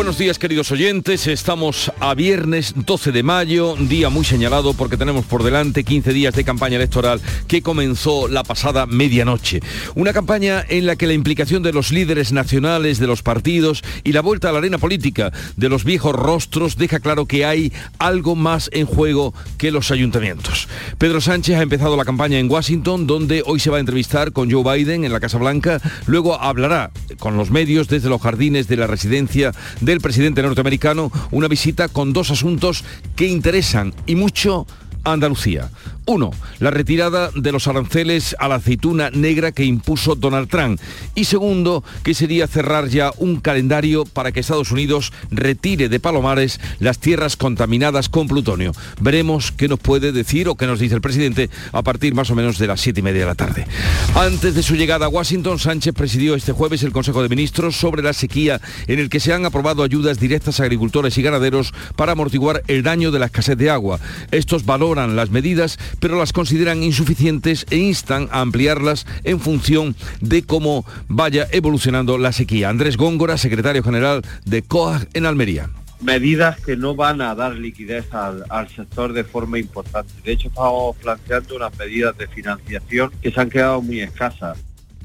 Buenos días queridos oyentes, estamos a viernes 12 de mayo, día muy señalado porque tenemos por delante 15 días de campaña electoral que comenzó la pasada medianoche. Una campaña en la que la implicación de los líderes nacionales, de los partidos y la vuelta a la arena política de los viejos rostros deja claro que hay algo más en juego que los ayuntamientos. Pedro Sánchez ha empezado la campaña en Washington donde hoy se va a entrevistar con Joe Biden en la Casa Blanca, luego hablará con los medios desde los jardines de la residencia del presidente norteamericano, una visita con dos asuntos que interesan y mucho Andalucía. Uno, la retirada de los aranceles a la aceituna negra que impuso Donald Trump. Y segundo, que sería cerrar ya un calendario para que Estados Unidos retire de Palomares las tierras contaminadas con plutonio. Veremos qué nos puede decir o qué nos dice el presidente a partir más o menos de las siete y media de la tarde. Antes de su llegada a Washington, Sánchez presidió este jueves el Consejo de Ministros sobre la sequía en el que se han aprobado ayudas directas a agricultores y ganaderos para amortiguar el daño de la escasez de agua. Estos valoran las medidas, pero las consideran insuficientes e instan a ampliarlas en función de cómo vaya evolucionando la sequía. Andrés Góngora, secretario general de COAG en Almería medidas que no van a dar liquidez al, al, sector de forma importante. De hecho, estamos planteando unas medidas de financiación que se han quedado muy escasas.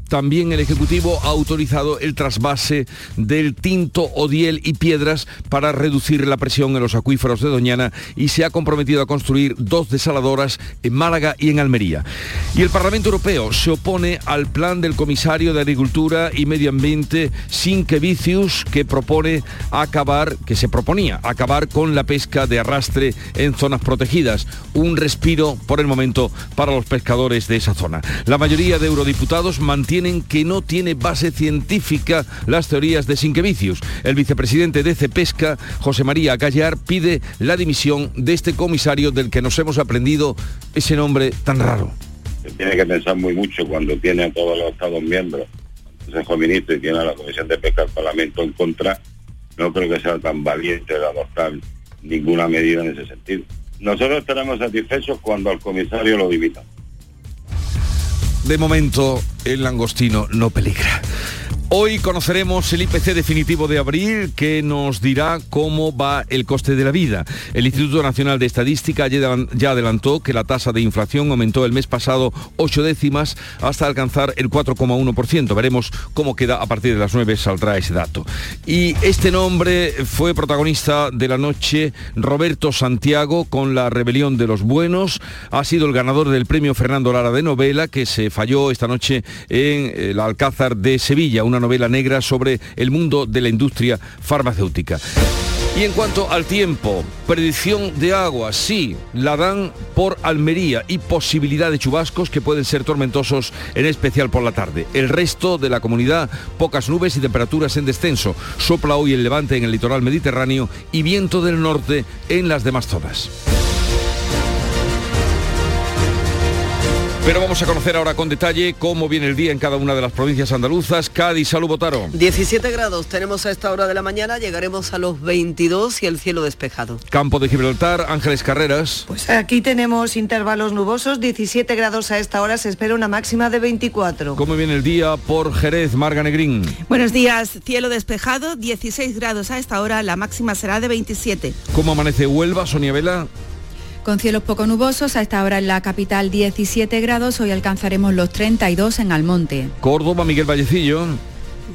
También el Ejecutivo ha autorizado el trasvase del tinto, odiel y piedras para reducir la presión en los acuíferos de Doñana y se ha comprometido a construir dos desaladoras en Málaga y en Almería. Y el Parlamento Europeo se opone al plan del comisario de Agricultura y Medio Ambiente Sinkevicius que propone acabar, que se proponía acabar con la pesca de arrastre en zonas protegidas. Un respiro por el momento para los pescadores de esa zona. La mayoría de eurodiputados mantienen tienen que no tiene base científica las teorías de Sinquevicius. El vicepresidente de Cepesca, José María Gallar, pide la dimisión de este comisario del que nos hemos aprendido ese nombre tan raro. Se tiene que pensar muy mucho cuando tiene a todos los Estados miembros, el Consejo Ministro y tiene a la Comisión de Pesca del Parlamento en contra, no creo que sea tan valiente de adoptar ninguna medida en ese sentido. Nosotros estaremos satisfechos cuando al comisario lo dimitan de momento el langostino no peligra. Hoy conoceremos el IPC definitivo de abril que nos dirá cómo va el coste de la vida. El Instituto Nacional de Estadística ya adelantó que la tasa de inflación aumentó el mes pasado ocho décimas hasta alcanzar el 4,1%. Veremos cómo queda a partir de las 9 saldrá ese dato. Y este nombre fue protagonista de la noche Roberto Santiago con La Rebelión de los Buenos. Ha sido el ganador del premio Fernando Lara de novela que se falló esta noche en el Alcázar de Sevilla novela negra sobre el mundo de la industria farmacéutica. Y en cuanto al tiempo, predicción de agua, sí, la dan por Almería y posibilidad de chubascos que pueden ser tormentosos, en especial por la tarde. El resto de la comunidad, pocas nubes y temperaturas en descenso. Sopla hoy el levante en el litoral mediterráneo y viento del norte en las demás zonas. Pero vamos a conocer ahora con detalle cómo viene el día en cada una de las provincias andaluzas. Cádiz, salud, Botaro. 17 grados tenemos a esta hora de la mañana, llegaremos a los 22 y el cielo despejado. Campo de Gibraltar, Ángeles Carreras. Pues aquí tenemos intervalos nubosos, 17 grados a esta hora, se espera una máxima de 24. ¿Cómo viene el día por Jerez, Marga Negrín? Buenos días, cielo despejado, 16 grados a esta hora, la máxima será de 27. ¿Cómo amanece Huelva, Sonia Vela? Con cielos poco nubosos, a esta hora en la capital 17 grados, hoy alcanzaremos los 32 en Almonte. Córdoba, Miguel Vallecillo.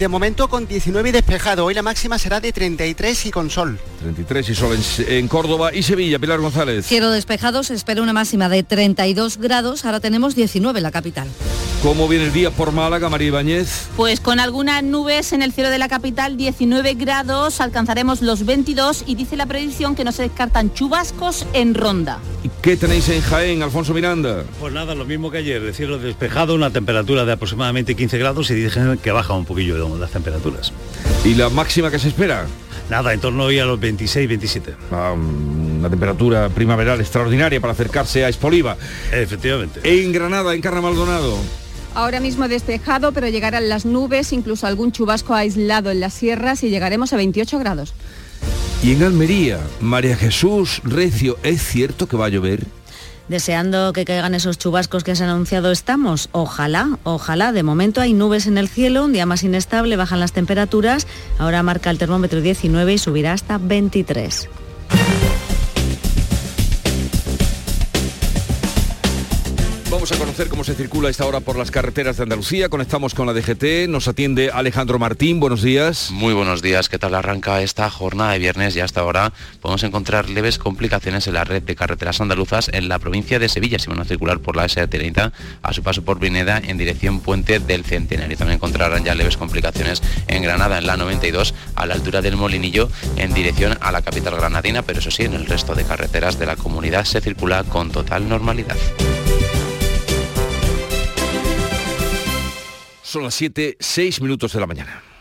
De momento con 19 y despejado, hoy la máxima será de 33 y con sol. 33 y sol en, Córdoba y Sevilla, Pilar González. Cielo despejado, se espera una máxima de 32 grados, ahora tenemos 19 en la capital. ¿Cómo viene el día por Málaga, María Ibáñez? Pues con algunas nubes en el cielo de la capital, 19 grados, alcanzaremos los 22 y dice la predicción que no se descartan chubascos en ronda. ¿Y qué tenéis en Jaén, Alfonso Miranda? Pues nada, lo mismo que ayer, el cielo despejado, una temperatura de aproximadamente 15 grados y dicen que baja un poquillo las temperaturas. ¿Y la máxima que se espera? Nada, en torno hoy a los 26, 27. Ah, una temperatura primaveral extraordinaria para acercarse a Espoliva. Efectivamente. En Granada, en Carna Maldonado. Ahora mismo despejado, pero llegarán las nubes, incluso algún chubasco aislado en las sierras y llegaremos a 28 grados. Y en Almería, María Jesús Recio, ¿es cierto que va a llover? Deseando que caigan esos chubascos que se han anunciado estamos. Ojalá, ojalá. De momento hay nubes en el cielo, un día más inestable, bajan las temperaturas. Ahora marca el termómetro 19 y subirá hasta 23. Vamos a conocer cómo se circula esta hora por las carreteras de Andalucía. Conectamos con la DGT. Nos atiende Alejandro Martín. Buenos días. Muy buenos días. ¿Qué tal arranca esta jornada de viernes? Y hasta ahora podemos encontrar leves complicaciones en la red de carreteras andaluzas en la provincia de Sevilla. Si van a circular por la S30 a su paso por Vineda en dirección Puente del Centenario. También encontrarán ya leves complicaciones en Granada en la 92 a la altura del Molinillo en dirección a la capital granadina. Pero eso sí, en el resto de carreteras de la comunidad se circula con total normalidad. Son las 7, 6 minutos de la mañana.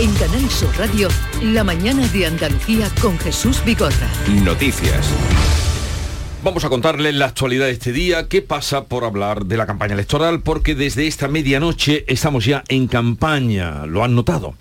En Canal Sur Radio, la mañana de Andalucía con Jesús Bigorra. Noticias. Vamos a contarles la actualidad de este día, qué pasa por hablar de la campaña electoral, porque desde esta medianoche estamos ya en campaña, lo han notado.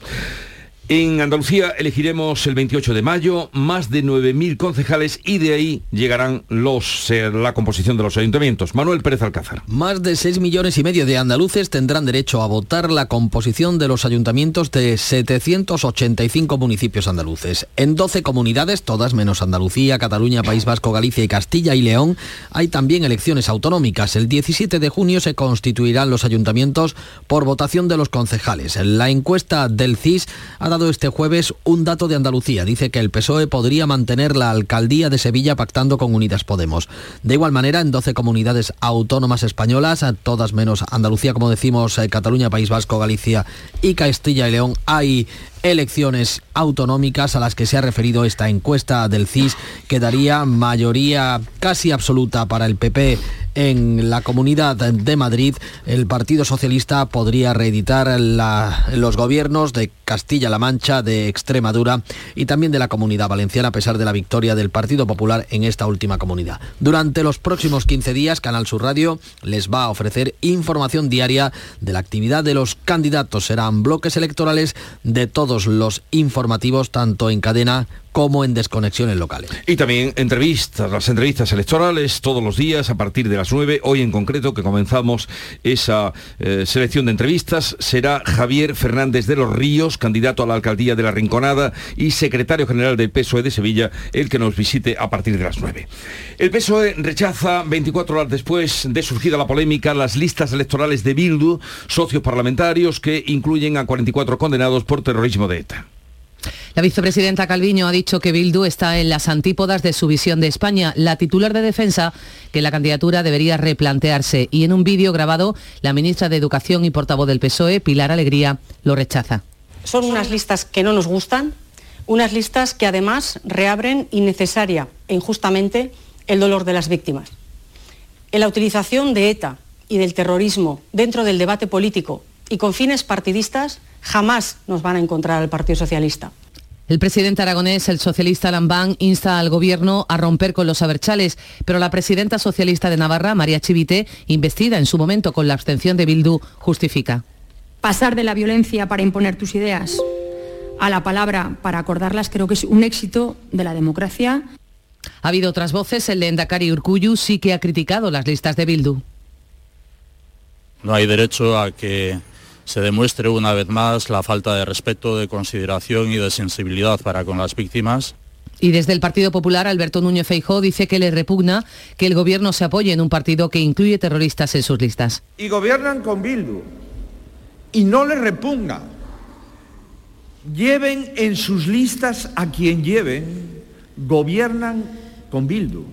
En Andalucía elegiremos el 28 de mayo más de 9.000 concejales y de ahí llegarán los, eh, la composición de los ayuntamientos. Manuel Pérez Alcázar. Más de 6 millones y medio de andaluces tendrán derecho a votar la composición de los ayuntamientos de 785 municipios andaluces. En 12 comunidades, todas menos Andalucía, Cataluña, País Vasco, Galicia y Castilla y León, hay también elecciones autonómicas. El 17 de junio se constituirán los ayuntamientos por votación de los concejales. La encuesta del CIS ha dado este jueves un dato de Andalucía. Dice que el PSOE podría mantener la alcaldía de Sevilla pactando con Unidas Podemos. De igual manera, en 12 comunidades autónomas españolas, todas menos Andalucía, como decimos, eh, Cataluña, País Vasco, Galicia y Castilla y León, hay elecciones autonómicas a las que se ha referido esta encuesta del CIS, que daría mayoría casi absoluta para el PP en la comunidad de Madrid. El Partido Socialista podría reeditar los gobiernos de Castilla-La Mancha, de Extremadura y también de la comunidad valenciana, a pesar de la victoria del Partido Popular en esta última comunidad. Durante los próximos 15 días, Canal Sur Radio les va a ofrecer información diaria de la actividad de los candidatos. Serán bloques electorales de todos los informativos, tanto en cadena como en desconexiones locales. Y también entrevistas, las entrevistas electorales todos los días a partir de las 9. Hoy en concreto, que comenzamos esa eh, selección de entrevistas, será Javier Fernández de los Ríos, candidato a la alcaldía de la Rinconada y secretario general del PSOE de Sevilla, el que nos visite a partir de las 9. El PSOE rechaza, 24 horas después de surgida la polémica, las listas electorales de Bildu, socios parlamentarios que incluyen a 44 condenados por terrorismo de ETA. La vicepresidenta Calviño ha dicho que Bildu está en las antípodas de su visión de España. La titular de defensa que la candidatura debería replantearse y en un vídeo grabado la ministra de Educación y portavoz del PSOE, Pilar Alegría, lo rechaza. Son unas listas que no nos gustan, unas listas que además reabren innecesaria e injustamente el dolor de las víctimas. En la utilización de ETA y del terrorismo dentro del debate político y con fines partidistas jamás nos van a encontrar al Partido Socialista. El presidente aragonés, el socialista Lambán, insta al gobierno a romper con los aberchales, pero la presidenta socialista de Navarra, María Chivite, investida en su momento con la abstención de Bildu, justifica. Pasar de la violencia para imponer tus ideas a la palabra para acordarlas creo que es un éxito de la democracia. Ha habido otras voces, el de Endacari Urcuyu sí que ha criticado las listas de Bildu. No hay derecho a que se demuestre una vez más la falta de respeto, de consideración y de sensibilidad para con las víctimas. Y desde el Partido Popular, Alberto Núñez Feijó dice que le repugna que el gobierno se apoye en un partido que incluye terroristas en sus listas. Y gobiernan con Bildu. Y no le repugna. Lleven en sus listas a quien lleven, gobiernan con Bildu.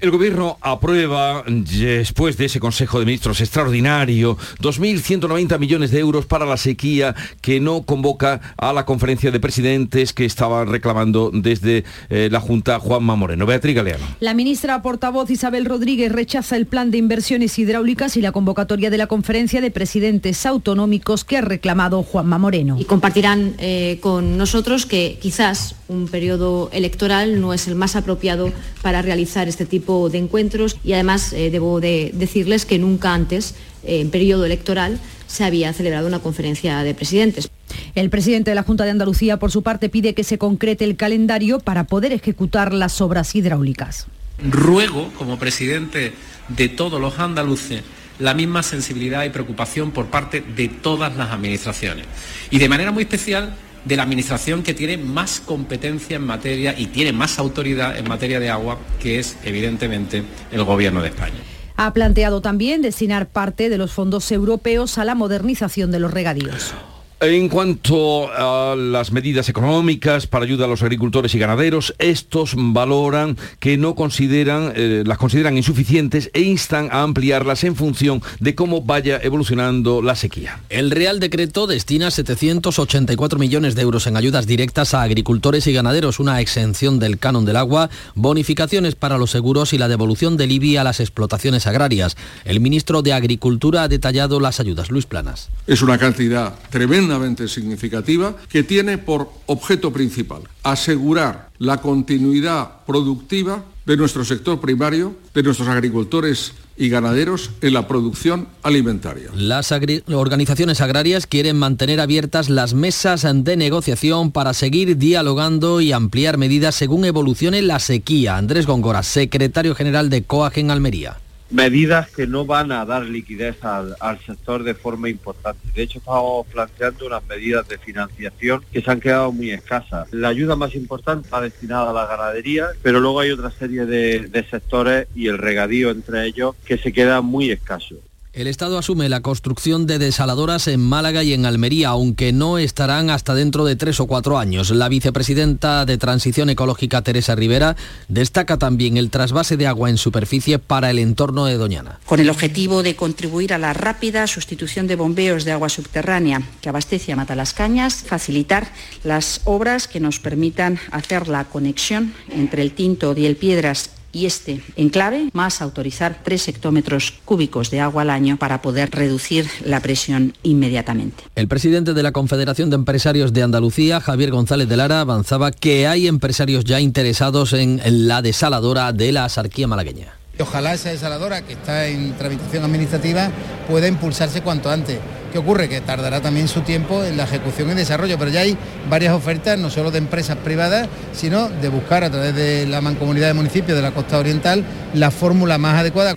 El Gobierno aprueba, después de ese Consejo de Ministros extraordinario, 2.190 millones de euros para la sequía que no convoca a la conferencia de presidentes que estaban reclamando desde eh, la Junta Juanma Moreno. Beatriz Galeano. La ministra portavoz Isabel Rodríguez rechaza el plan de inversiones hidráulicas y la convocatoria de la conferencia de presidentes autonómicos que ha reclamado Juanma Moreno. Y compartirán eh, con nosotros que quizás un periodo electoral no es el más apropiado para realizar este tipo de encuentros y además eh, debo de decirles que nunca antes, eh, en periodo electoral, se había celebrado una conferencia de presidentes. El presidente de la Junta de Andalucía, por su parte, pide que se concrete el calendario para poder ejecutar las obras hidráulicas. Ruego, como presidente de todos los andaluces, la misma sensibilidad y preocupación por parte de todas las administraciones. Y de manera muy especial de la administración que tiene más competencia en materia y tiene más autoridad en materia de agua, que es evidentemente el Gobierno de España. Ha planteado también destinar parte de los fondos europeos a la modernización de los regadíos. En cuanto a las medidas económicas para ayuda a los agricultores y ganaderos, estos valoran que no consideran, eh, las consideran insuficientes e instan a ampliarlas en función de cómo vaya evolucionando la sequía. El Real Decreto destina 784 millones de euros en ayudas directas a agricultores y ganaderos, una exención del canon del agua, bonificaciones para los seguros y la devolución del IBI a las explotaciones agrarias. El ministro de Agricultura ha detallado las ayudas. Luis Planas. Es una cantidad tremenda significativa que tiene por objeto principal asegurar la continuidad productiva de nuestro sector primario, de nuestros agricultores y ganaderos en la producción alimentaria. Las organizaciones agrarias quieren mantener abiertas las mesas de negociación para seguir dialogando y ampliar medidas según evolucione la sequía. Andrés Góngora, secretario general de COAG en Almería medidas que no van a dar liquidez al, sector de forma importante. De hecho, estamos planteando unas medidas de financiación que se han quedado muy escasas. La ayuda más importante está destinada a la ganadería, pero luego hay otra serie de, de sectores y el regadío entre ellos que se queda muy escaso. El Estado asume la construcción de desaladoras en Málaga y en Almería, aunque no estarán hasta dentro de tres o cuatro años. La vicepresidenta de Transición Ecológica, Teresa Rivera, destaca también el trasvase de agua en superficie para el entorno de Doñana. Con el objetivo de contribuir a la rápida sustitución de bombeos de agua subterránea que abastece a Matalascañas, facilitar las obras que nos permitan hacer la conexión entre el Tinto y el Piedras y este enclave, más autorizar tres hectómetros cúbicos de agua al año para poder reducir la presión inmediatamente. El presidente de la Confederación de Empresarios de Andalucía, Javier González de Lara, avanzaba que hay empresarios ya interesados en la desaladora de la Asarquía malagueña. Ojalá esa desaladora que está en tramitación administrativa pueda impulsarse cuanto antes. ¿Qué ocurre? Que tardará también su tiempo en la ejecución y desarrollo, pero ya hay varias ofertas, no solo de empresas privadas, sino de buscar a través de la mancomunidad de municipios de la costa oriental la fórmula más adecuada.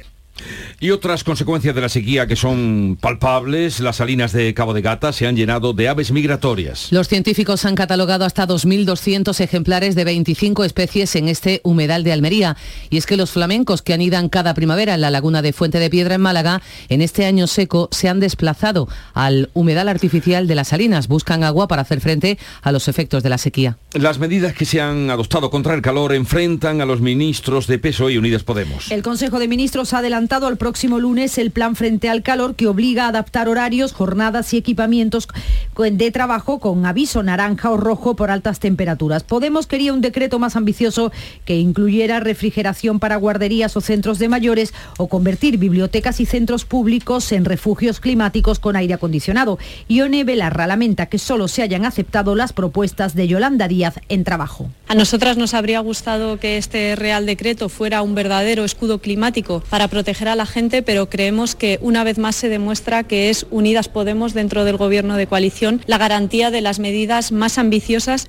Y otras consecuencias de la sequía que son palpables, las salinas de Cabo de Gata se han llenado de aves migratorias. Los científicos han catalogado hasta 2.200 ejemplares de 25 especies en este humedal de Almería. Y es que los flamencos que anidan cada primavera en la laguna de Fuente de Piedra en Málaga, en este año seco se han desplazado al humedal artificial de las salinas. Buscan agua para hacer frente a los efectos de la sequía. Las medidas que se han adoptado contra el calor enfrentan a los ministros de PSOE y Unidas Podemos. El Consejo de Ministros ha adelantado al próximo lunes el plan frente al calor que obliga a adaptar horarios, jornadas y equipamientos de trabajo con aviso naranja o rojo por altas temperaturas. Podemos quería un decreto más ambicioso que incluyera refrigeración para guarderías o centros de mayores o convertir bibliotecas y centros públicos en refugios climáticos con aire acondicionado. Ione Belarra lamenta que solo se hayan aceptado las propuestas de Yolanda Díaz en trabajo. A nosotras nos habría gustado que este Real Decreto fuera un verdadero escudo climático para proteger a la gente pero creemos que una vez más se demuestra que es Unidas Podemos dentro del Gobierno de coalición la garantía de las medidas más ambiciosas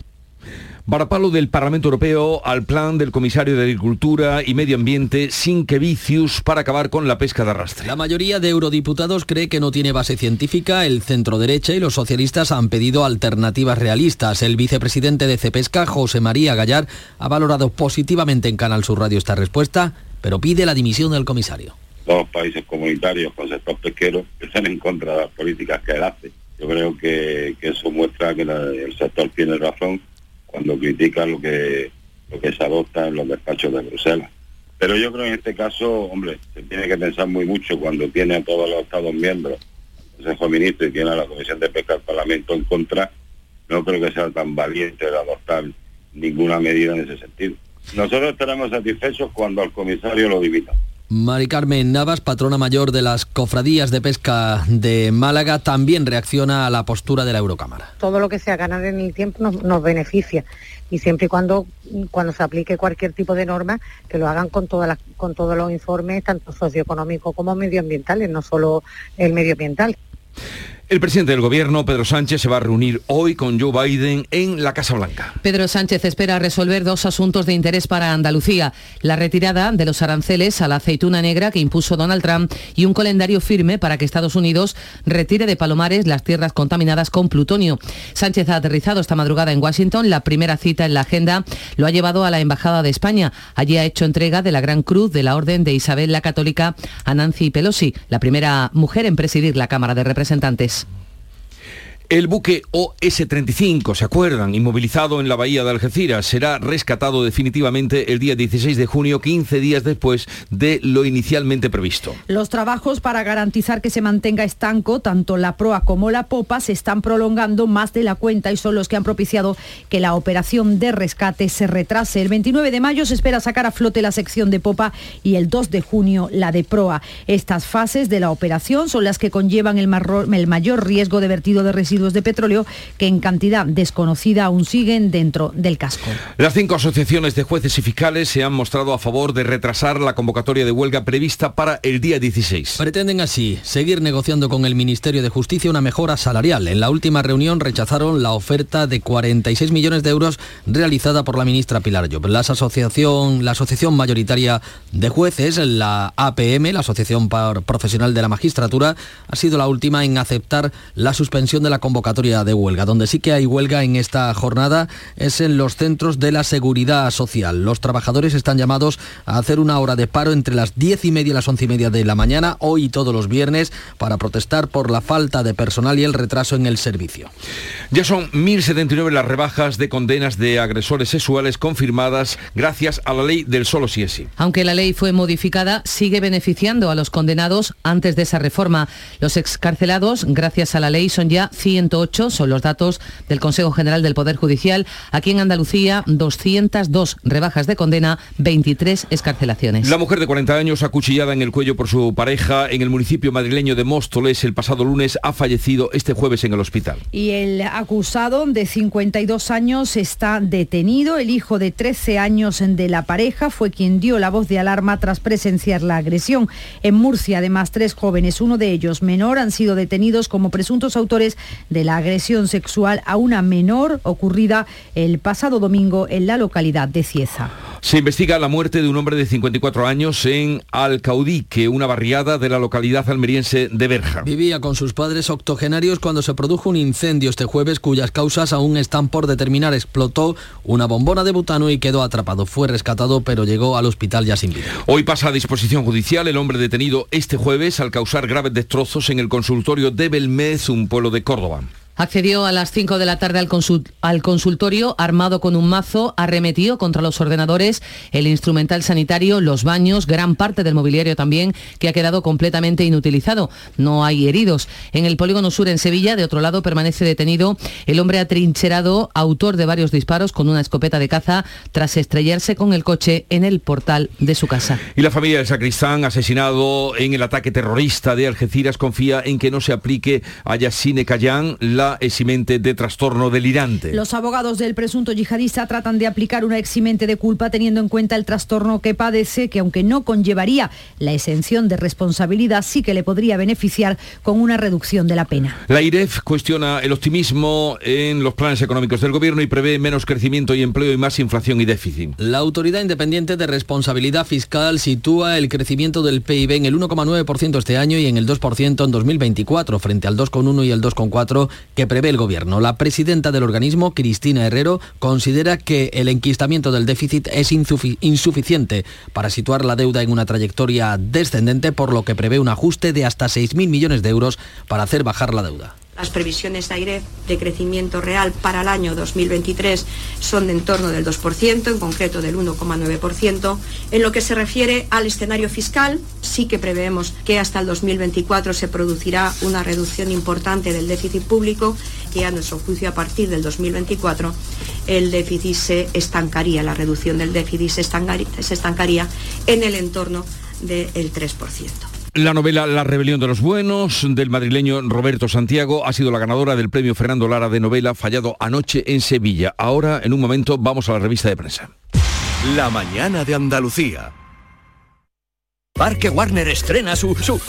Varapalo del Parlamento Europeo al plan del comisario de Agricultura y Medio Ambiente sin que vicios para acabar con la pesca de arrastre. La mayoría de eurodiputados cree que no tiene base científica. El centro derecha y los socialistas han pedido alternativas realistas. El vicepresidente de Cepesca, José María Gallar, ha valorado positivamente en Canal Sur Radio esta respuesta, pero pide la dimisión del comisario. Dos países comunitarios con sector pesquero están en contra de las políticas que él hace. Yo creo que, eso muestra que el sector tiene razón cuando critica lo que, lo que se adopta en los despachos de Bruselas. Pero yo creo que en este caso, hombre, se tiene que pensar muy mucho cuando tiene a todos los Estados miembros, el Consejo de Ministros y tiene a la Comisión de Pesca del Parlamento en contra, no creo que sea tan valiente de adoptar ninguna medida en ese sentido. Nosotros estaremos satisfechos cuando al comisario lo dimitan. Mari Carmen Navas, patrona mayor de las cofradías de pesca de Málaga, también reacciona a la postura de la Eurocámara. Todo lo que sea ganar en el tiempo nos, beneficia y siempre y cuando, cuando se aplique cualquier tipo de norma, que lo hagan con, todas con todos los informes, tanto socioeconómicos como medioambientales, no solo el medioambiental. El presidente del gobierno, Pedro Sánchez, se va a reunir hoy con Joe Biden en la Casa Blanca. Pedro Sánchez espera resolver dos asuntos de interés para Andalucía, la retirada de los aranceles a la aceituna negra que impuso Donald Trump y un calendario firme para que Estados Unidos retire de Palomares las tierras contaminadas con plutonio. Sánchez ha aterrizado esta madrugada en Washington. La primera cita en la agenda lo ha llevado a la Embajada de España. Allí ha hecho entrega de la Gran Cruz de la Orden de Isabel la Católica a Nancy Pelosi, la primera mujer en presidir la Cámara de Representantes. El buque OS-35, ¿se acuerdan? Inmovilizado en la bahía de Algeciras, será rescatado definitivamente el día 16 de junio, 15 días después de lo inicialmente previsto. Los trabajos para garantizar que se mantenga estanco, tanto la proa como la popa, se están prolongando más de la cuenta y son los que han propiciado que la operación de rescate se retrase. El 29 de mayo se espera sacar a flote la sección de popa y el 2 de junio la de proa. Estas fases de la operación son las que conllevan el, mayor riesgo de vertido de residuos de petróleo que en cantidad desconocida aún siguen dentro del casco. Las cinco asociaciones de jueces y fiscales se han mostrado a favor de retrasar la convocatoria de huelga prevista para el día 16. Pretenden así seguir negociando con el Ministerio de Justicia una mejora salarial. En la última reunión rechazaron la oferta de 46 millones de euros realizada por la ministra Pilar Llop. La asociación, la asociación mayoritaria de jueces, la APM, la Asociación Profesional de la Magistratura, ha sido la última en aceptar la suspensión de la convocatoria de huelga. Donde sí que hay huelga en esta jornada es en los centros de la seguridad social. Los trabajadores están llamados a hacer una hora de paro entre las 10 y media y las 11 y media de la mañana, hoy y todos los viernes, para protestar por la falta de personal y el retraso en el servicio. Ya son 1.079 las rebajas de condenas de agresores sexuales confirmadas gracias a la ley del solo si es sí. Aunque la ley fue modificada, sigue beneficiando a los condenados antes de esa reforma. Los excarcelados, gracias a la ley, son ya 108 son los datos del Consejo General del Poder Judicial. Aquí en Andalucía, 202 rebajas de condena, 23 escarcelaciones. La mujer de 40 años, acuchillada en el cuello por su pareja en el municipio madrileño de Móstoles el pasado lunes, ha fallecido este jueves en el hospital. Y el acusado de 52 años está detenido. El hijo de 13 años de la pareja fue quien dio la voz de alarma tras presenciar la agresión. En Murcia, además, tres jóvenes, uno de ellos menor, han sido detenidos como presuntos autores de la agresión sexual a una menor ocurrida el pasado domingo en la localidad de Cieza. Se investiga la muerte de un hombre de 54 años en Alcaudique, una barriada de la localidad almeriense de Berja. Vivía con sus padres octogenarios cuando se produjo un incendio este jueves cuyas causas aún están por determinar. Explotó una bombona de butano y quedó atrapado. Fue rescatado pero llegó al hospital ya sin vida. Hoy pasa a disposición judicial el hombre detenido este jueves al causar graves destrozos en el consultorio de Belmez, un pueblo de Córdoba. Accedió a las 5 de la tarde al, consultorio armado con un mazo, arremetió contra los ordenadores, el instrumental sanitario, los baños, gran parte del mobiliario también, que ha quedado completamente inutilizado. No hay heridos. En el polígono sur en Sevilla, de otro lado, permanece detenido el hombre atrincherado, autor de varios disparos con una escopeta de caza, tras estrellarse con el coche en el portal de su casa. Y la familia del sacristán, asesinado en el ataque terrorista de Algeciras, confía en que no se aplique a Yassine Kayan la la eximente de trastorno delirante. Los abogados del presunto yihadista tratan de aplicar una eximente de culpa teniendo en cuenta el trastorno que padece, que aunque no conllevaría la exención de responsabilidad, sí que le podría beneficiar con una reducción de la pena. La IREF cuestiona el optimismo en los planes económicos del gobierno y prevé menos crecimiento y empleo y más inflación y déficit. La Autoridad Independiente de Responsabilidad Fiscal sitúa el crecimiento del PIB en el 1,9% este año y en el 2% en 2024, frente al 2,1 y el 2,4 que prevé el gobierno. La presidenta del organismo, Cristina Herrero, considera que el enquistamiento del déficit es insuficiente para situar la deuda en una trayectoria descendente, por lo que prevé un ajuste de hasta 6.000 millones de euros para hacer bajar la deuda. Las previsiones de de crecimiento real para el año 2023 son de en torno del 2%, en concreto del 1,9%. En lo que se refiere al escenario fiscal, sí que preveemos que hasta el 2024 se producirá una reducción importante del déficit público, que a nuestro juicio a partir del 2024 el déficit se estancaría, la reducción del déficit se estancaría en el entorno del 3%. La novela La rebelión de los buenos del madrileño Roberto Santiago ha sido la ganadora del premio Fernando Lara de novela fallado anoche en Sevilla. Ahora, en un momento, vamos a la revista de prensa. La mañana de Andalucía. Parque Warner estrena su... su...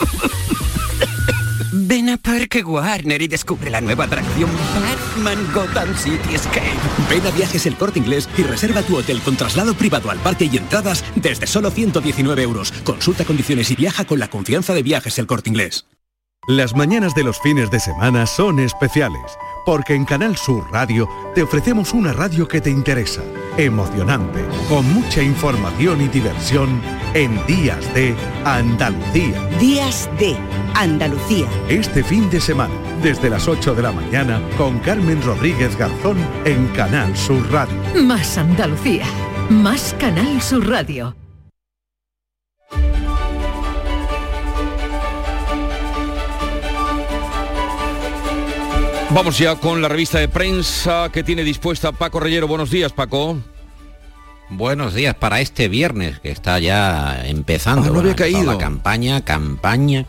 Ven a Parque Warner y descubre la nueva atracción Batman Gotham City Escape. Ven a Viajes El Corte Inglés y reserva tu hotel con traslado privado al parque y entradas desde solo 119 euros. Consulta condiciones y viaja con la confianza de Viajes El Corte Inglés. Las mañanas de los fines de semana son especiales porque en Canal Sur Radio te ofrecemos una radio que te interesa, emocionante, con mucha información y diversión en Días de Andalucía. Días de Andalucía. Este fin de semana, desde las 8 de la mañana, con Carmen Rodríguez Garzón en Canal Sur Radio. Más Andalucía, más Canal Sur Radio. Vamos ya con la revista de prensa que tiene dispuesta Paco Reyero. Buenos días, Paco. Buenos días para este viernes que está ya empezando. Ah, no había caído. La campaña, campaña,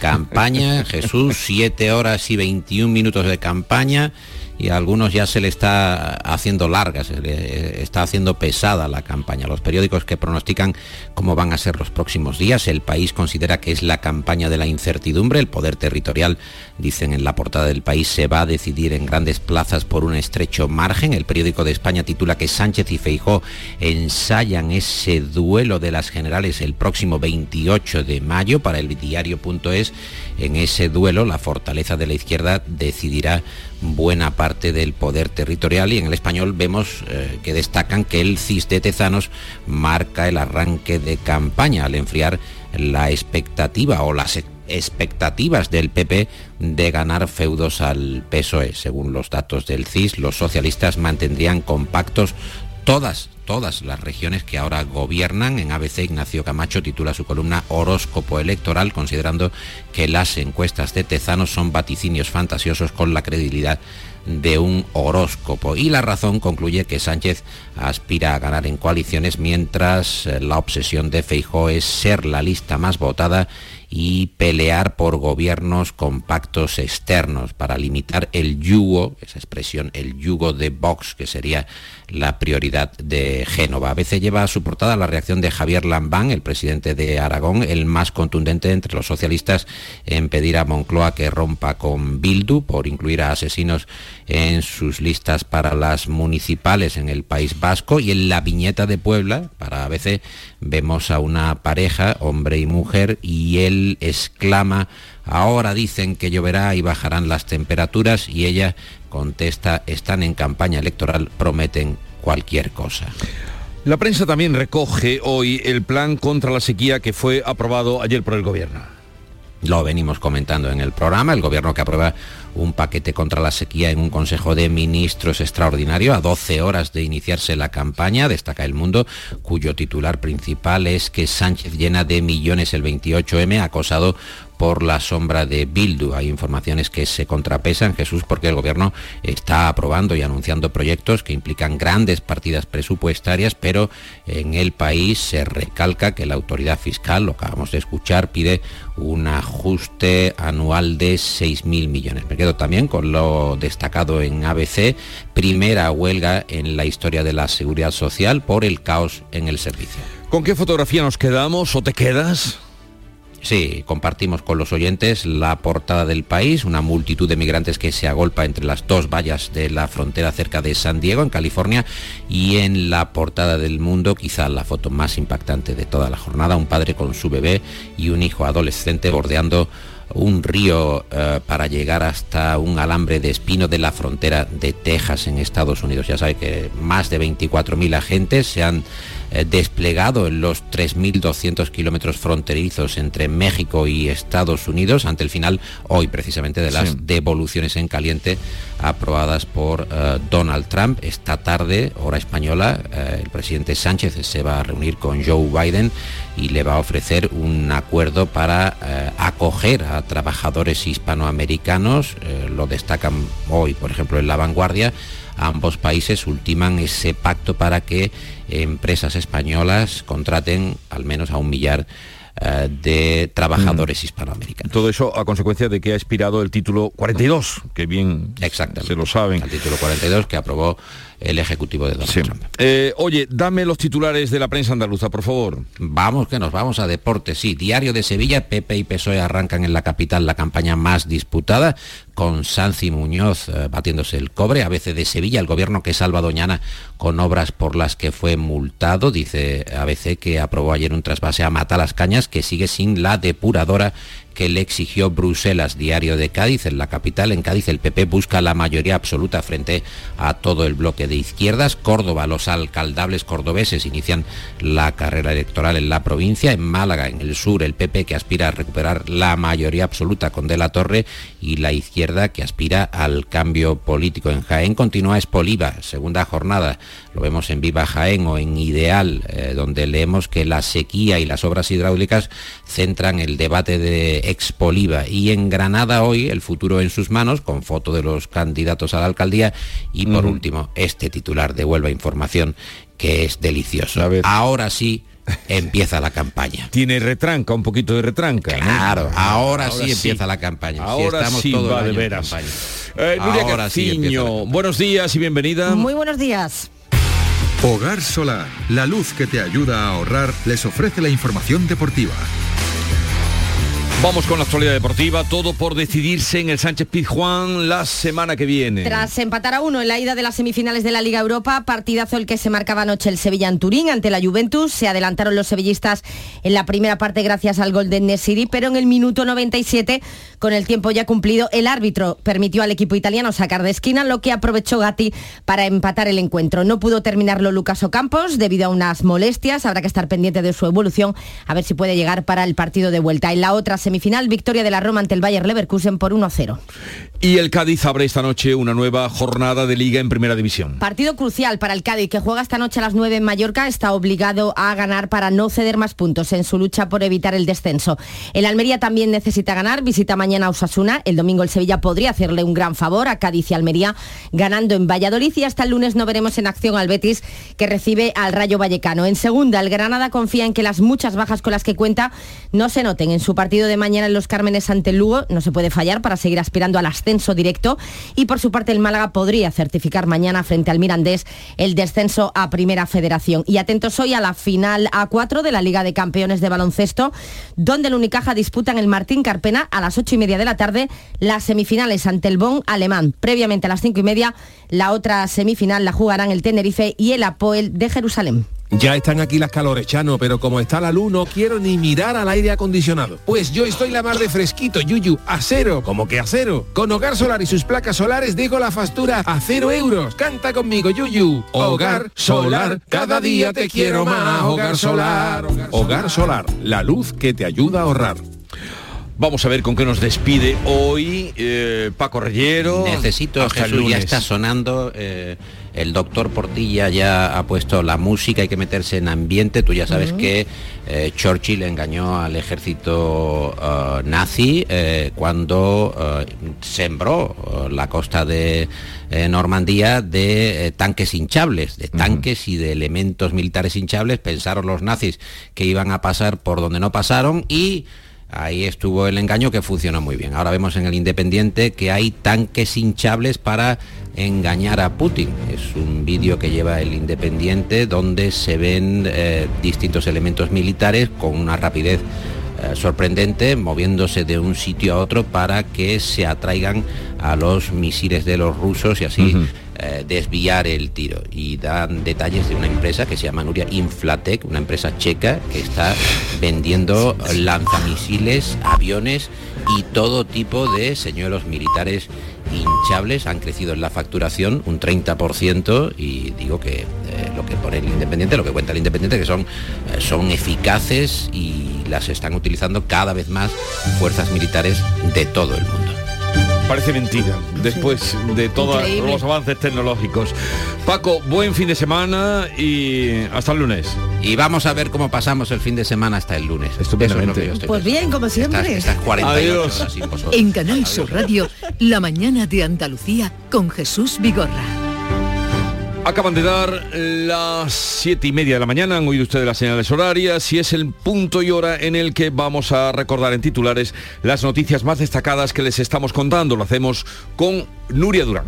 campaña. Jesús, 7 horas y 21 minutos de campaña y a algunos ya se le está haciendo larga, se le está haciendo pesada la campaña. Los periódicos que pronostican cómo van a ser los próximos días, el país considera que es la campaña de la incertidumbre, el poder territorial, dicen en la portada del país, se va a decidir en grandes plazas por un estrecho margen. El periódico de España titula que Sánchez y Feijó ensayan ese duelo de las generales el próximo 28 de mayo para el diario.es. En ese duelo la fortaleza de la izquierda decidirá buena parte del poder territorial y en el español vemos eh, que destacan que el CIS de Tezanos marca el arranque de campaña al enfriar la expectativa o las expectativas del PP de ganar feudos al PSOE. Según los datos del CIS, los socialistas mantendrían compactos todas todas las regiones que ahora gobiernan. En ABC Ignacio Camacho titula su columna Horóscopo Electoral, considerando que las encuestas de Tezanos son vaticinios fantasiosos con la credibilidad de un horóscopo. Y la razón concluye que Sánchez aspira a ganar en coaliciones mientras eh, la obsesión de Feijó es ser la lista más votada y pelear por gobiernos con pactos externos para limitar el yugo, esa expresión, el yugo de Vox, que sería la prioridad de Génova. A veces lleva a su portada la reacción de Javier Lambán, el presidente de Aragón, el más contundente entre los socialistas en pedir a Moncloa que rompa con Bildu por incluir a asesinos en sus listas para las municipales en el País Vasco y en la viñeta de Puebla, para a veces vemos a una pareja, hombre y mujer, y él exclama Ahora dicen que lloverá y bajarán las temperaturas y ella contesta, están en campaña electoral, prometen cualquier cosa. La prensa también recoge hoy el plan contra la sequía que fue aprobado ayer por el gobierno. Lo venimos comentando en el programa, el gobierno que aprueba un paquete contra la sequía en un Consejo de Ministros extraordinario a 12 horas de iniciarse la campaña, destaca El Mundo, cuyo titular principal es que Sánchez llena de millones el 28M, acosado por la sombra de Bildu. Hay informaciones que se contrapesan, Jesús, porque el gobierno está aprobando y anunciando proyectos que implican grandes partidas presupuestarias, pero en el país se recalca que la autoridad fiscal, lo acabamos de escuchar, pide un ajuste anual de 6.000 millones. Me quedo también con lo destacado en ABC, primera huelga en la historia de la seguridad social por el caos en el servicio. ¿Con qué fotografía nos quedamos o te quedas? Sí, compartimos con los oyentes la portada del país, una multitud de migrantes que se agolpa entre las dos vallas de la frontera cerca de San Diego, en California, y en la portada del mundo, quizá la foto más impactante de toda la jornada, un padre con su bebé y un hijo adolescente bordeando un río eh, para llegar hasta un alambre de espino de la frontera de Texas en Estados Unidos. Ya sabe que más de 24.000 agentes se han eh, desplegado en los 3.200 kilómetros fronterizos entre México y Estados Unidos ante el final hoy precisamente de las devoluciones en caliente aprobadas por eh, Donald Trump. Esta tarde, hora española, eh, el presidente Sánchez se va a reunir con Joe Biden y le va a ofrecer un acuerdo para acoger a trabajadores hispanoamericanos. lo destacan hoy, por ejemplo, en La Vanguardia ambos países ultiman ese pacto para que empresas españolas contraten al menos a un millar eh, de trabajadores hispanoamericanos. Todo eso a consecuencia de que ha expirado el título 42, que bien se lo saben. El título 42 que aprobó el Ejecutivo de Donald Trump. Eh, oye, dame los titulares de la prensa andaluza, por favor. Vamos, que nos vamos a deportes. Sí, Diario de Sevilla, Pepe y PSOE arrancan en la capital la campaña más disputada, con Sanci Muñoz eh, batiéndose el cobre. ABC de Sevilla, el gobierno que salva a Doñana con obras por las que fue multado. Dice ABC que aprobó ayer un trasvase a Mata las Cañas, que sigue sin la depuradora que le exigió Bruselas, diario de Cádiz, en la capital. En Cádiz el PP busca la mayoría absoluta frente a todo el bloque de izquierdas. Córdoba, los alcaldables cordobeses inician la carrera electoral en la provincia. En Málaga, en el sur, el PP que aspira a recuperar la mayoría absoluta con De la Torre y la izquierda que aspira al cambio político. En Jaén continúa Espoliva, segunda jornada. Lo vemos en Viva Jaén o en Ideal, eh, donde leemos que la sequía y las obras hidráulicas centran el debate de Expoliva. Y en Granada hoy el futuro en sus manos, con foto de los candidatos a la alcaldía. Y por último, este titular de Huelva Información, que es delicioso. Ahora sí empieza la campaña. Tiene retranca, un poquito de retranca. Claro, ahora, sí, empieza la campaña. Ahora estamos sí va de veras. Eh, ahora sí buenos días y bienvenida. Muy buenos días. Hogar Solar, la luz que te ayuda a ahorrar, les ofrece la información deportiva. Vamos con la actualidad deportiva, todo por decidirse en el Sánchez Pizjuán la semana que viene. Tras empatar a uno en la ida de las semifinales de la Liga Europa, partidazo el que se marcaba anoche el Sevilla en Turín ante la Juventus, se adelantaron los sevillistas en la primera parte gracias al gol de Nesiri, pero en el minuto 97, con el tiempo ya cumplido, el árbitro permitió al equipo italiano sacar de esquina, lo que aprovechó Gatti para empatar el encuentro. No pudo terminarlo Lucas Ocampos debido a unas molestias, habrá que estar pendiente de su evolución, a ver si puede llegar para el partido de vuelta. En la otra semifinal, victoria de la Roma ante el Bayer Leverkusen por 1-0. Y el Cádiz abre esta noche una nueva jornada de liga en primera división. Partido crucial para el Cádiz, que juega esta noche a las 9 en Mallorca, está obligado a ganar para no ceder más puntos en su lucha por evitar el descenso. El Almería también necesita ganar, visita mañana a Osasuna. El domingo el Sevilla podría hacerle un gran favor a Cádiz y Almería, ganando en Valladolid y hasta el lunes no veremos en acción al Betis, que recibe al Rayo Vallecano. En segunda, el Granada confía en que las muchas bajas con las que cuenta no se noten en su partido de mañana en los Cármenes ante Lugo. No se puede fallar para seguir aspirando al ascenso directo. Y por su parte el Málaga podría certificar mañana frente al Mirandés el descenso a Primera Federación. Y atentos hoy a la final A4 de la Liga de Campeones de Baloncesto, donde el Unicaja disputa en el Martín Carpena a las 8 y media de la tarde las semifinales ante el Bonn alemán. Previamente a las 5 y media la otra semifinal la jugarán el Tenerife y el Apoel de Jerusalén. Ya están aquí las calores, Chano, pero como está la luz no quiero ni mirar al aire acondicionado. Pues yo estoy la mar de fresquito, Yuyu, a cero, como que a cero. Con Hogar Solar y sus placas solares dejo la factura a cero euros. Canta conmigo, Yuyu. Hogar Solar, cada día te quiero más. Hogar Solar. Hogar Solar, la luz que te ayuda a ahorrar. Vamos a ver con qué nos despide hoy eh, Paco Reyero. Necesito, hasta el Jesús, ya está sonando. eh, el doctor Portilla ya ha puesto la música, hay que meterse en ambiente. Tú ya sabes que eh, Churchill engañó al ejército eh, nazi eh, cuando sembró la costa de eh, Normandía de tanques hinchables, de tanques y de elementos militares hinchables. Pensaron los nazis que iban a pasar por donde no pasaron y Ahí estuvo el engaño que funcionó muy bien. Ahora vemos en el Independiente que hay tanques hinchables para engañar a Putin. Es un vídeo que lleva el Independiente donde se ven eh, distintos elementos militares con una rapidez eh, sorprendente moviéndose de un sitio a otro para que se atraigan a los misiles de los rusos y así eh, desviar el tiro. Y dan detalles de una empresa que se llama Nuria Inflatec, una empresa checa que está vendiendo lanzamisiles, aviones y todo tipo de señuelos militares hinchables. Han crecido en la facturación un 30% y digo que eh, lo que pone el Independiente, lo que cuenta el Independiente, que son, eh, son eficaces y las están utilizando cada vez más fuerzas militares de todo el mundo. Parece mentira, después de todos Increíble. los avances tecnológicos. Paco, buen fin de semana y hasta el lunes. Y vamos a ver cómo pasamos el fin de semana hasta el lunes. Eso es lo que yo estoy Pues bien, como siempre. Estas, estas 48 Adiós. horas sin vosotros. En Canal Sur Radio, La mañana de Andalucía con Jesús Vigorra. Acaban de dar las siete y media de la mañana, han oído ustedes las señales horarias y es el punto y hora en el que vamos a recordar en titulares las noticias más destacadas que les estamos contando. Lo hacemos con Nuria Durán.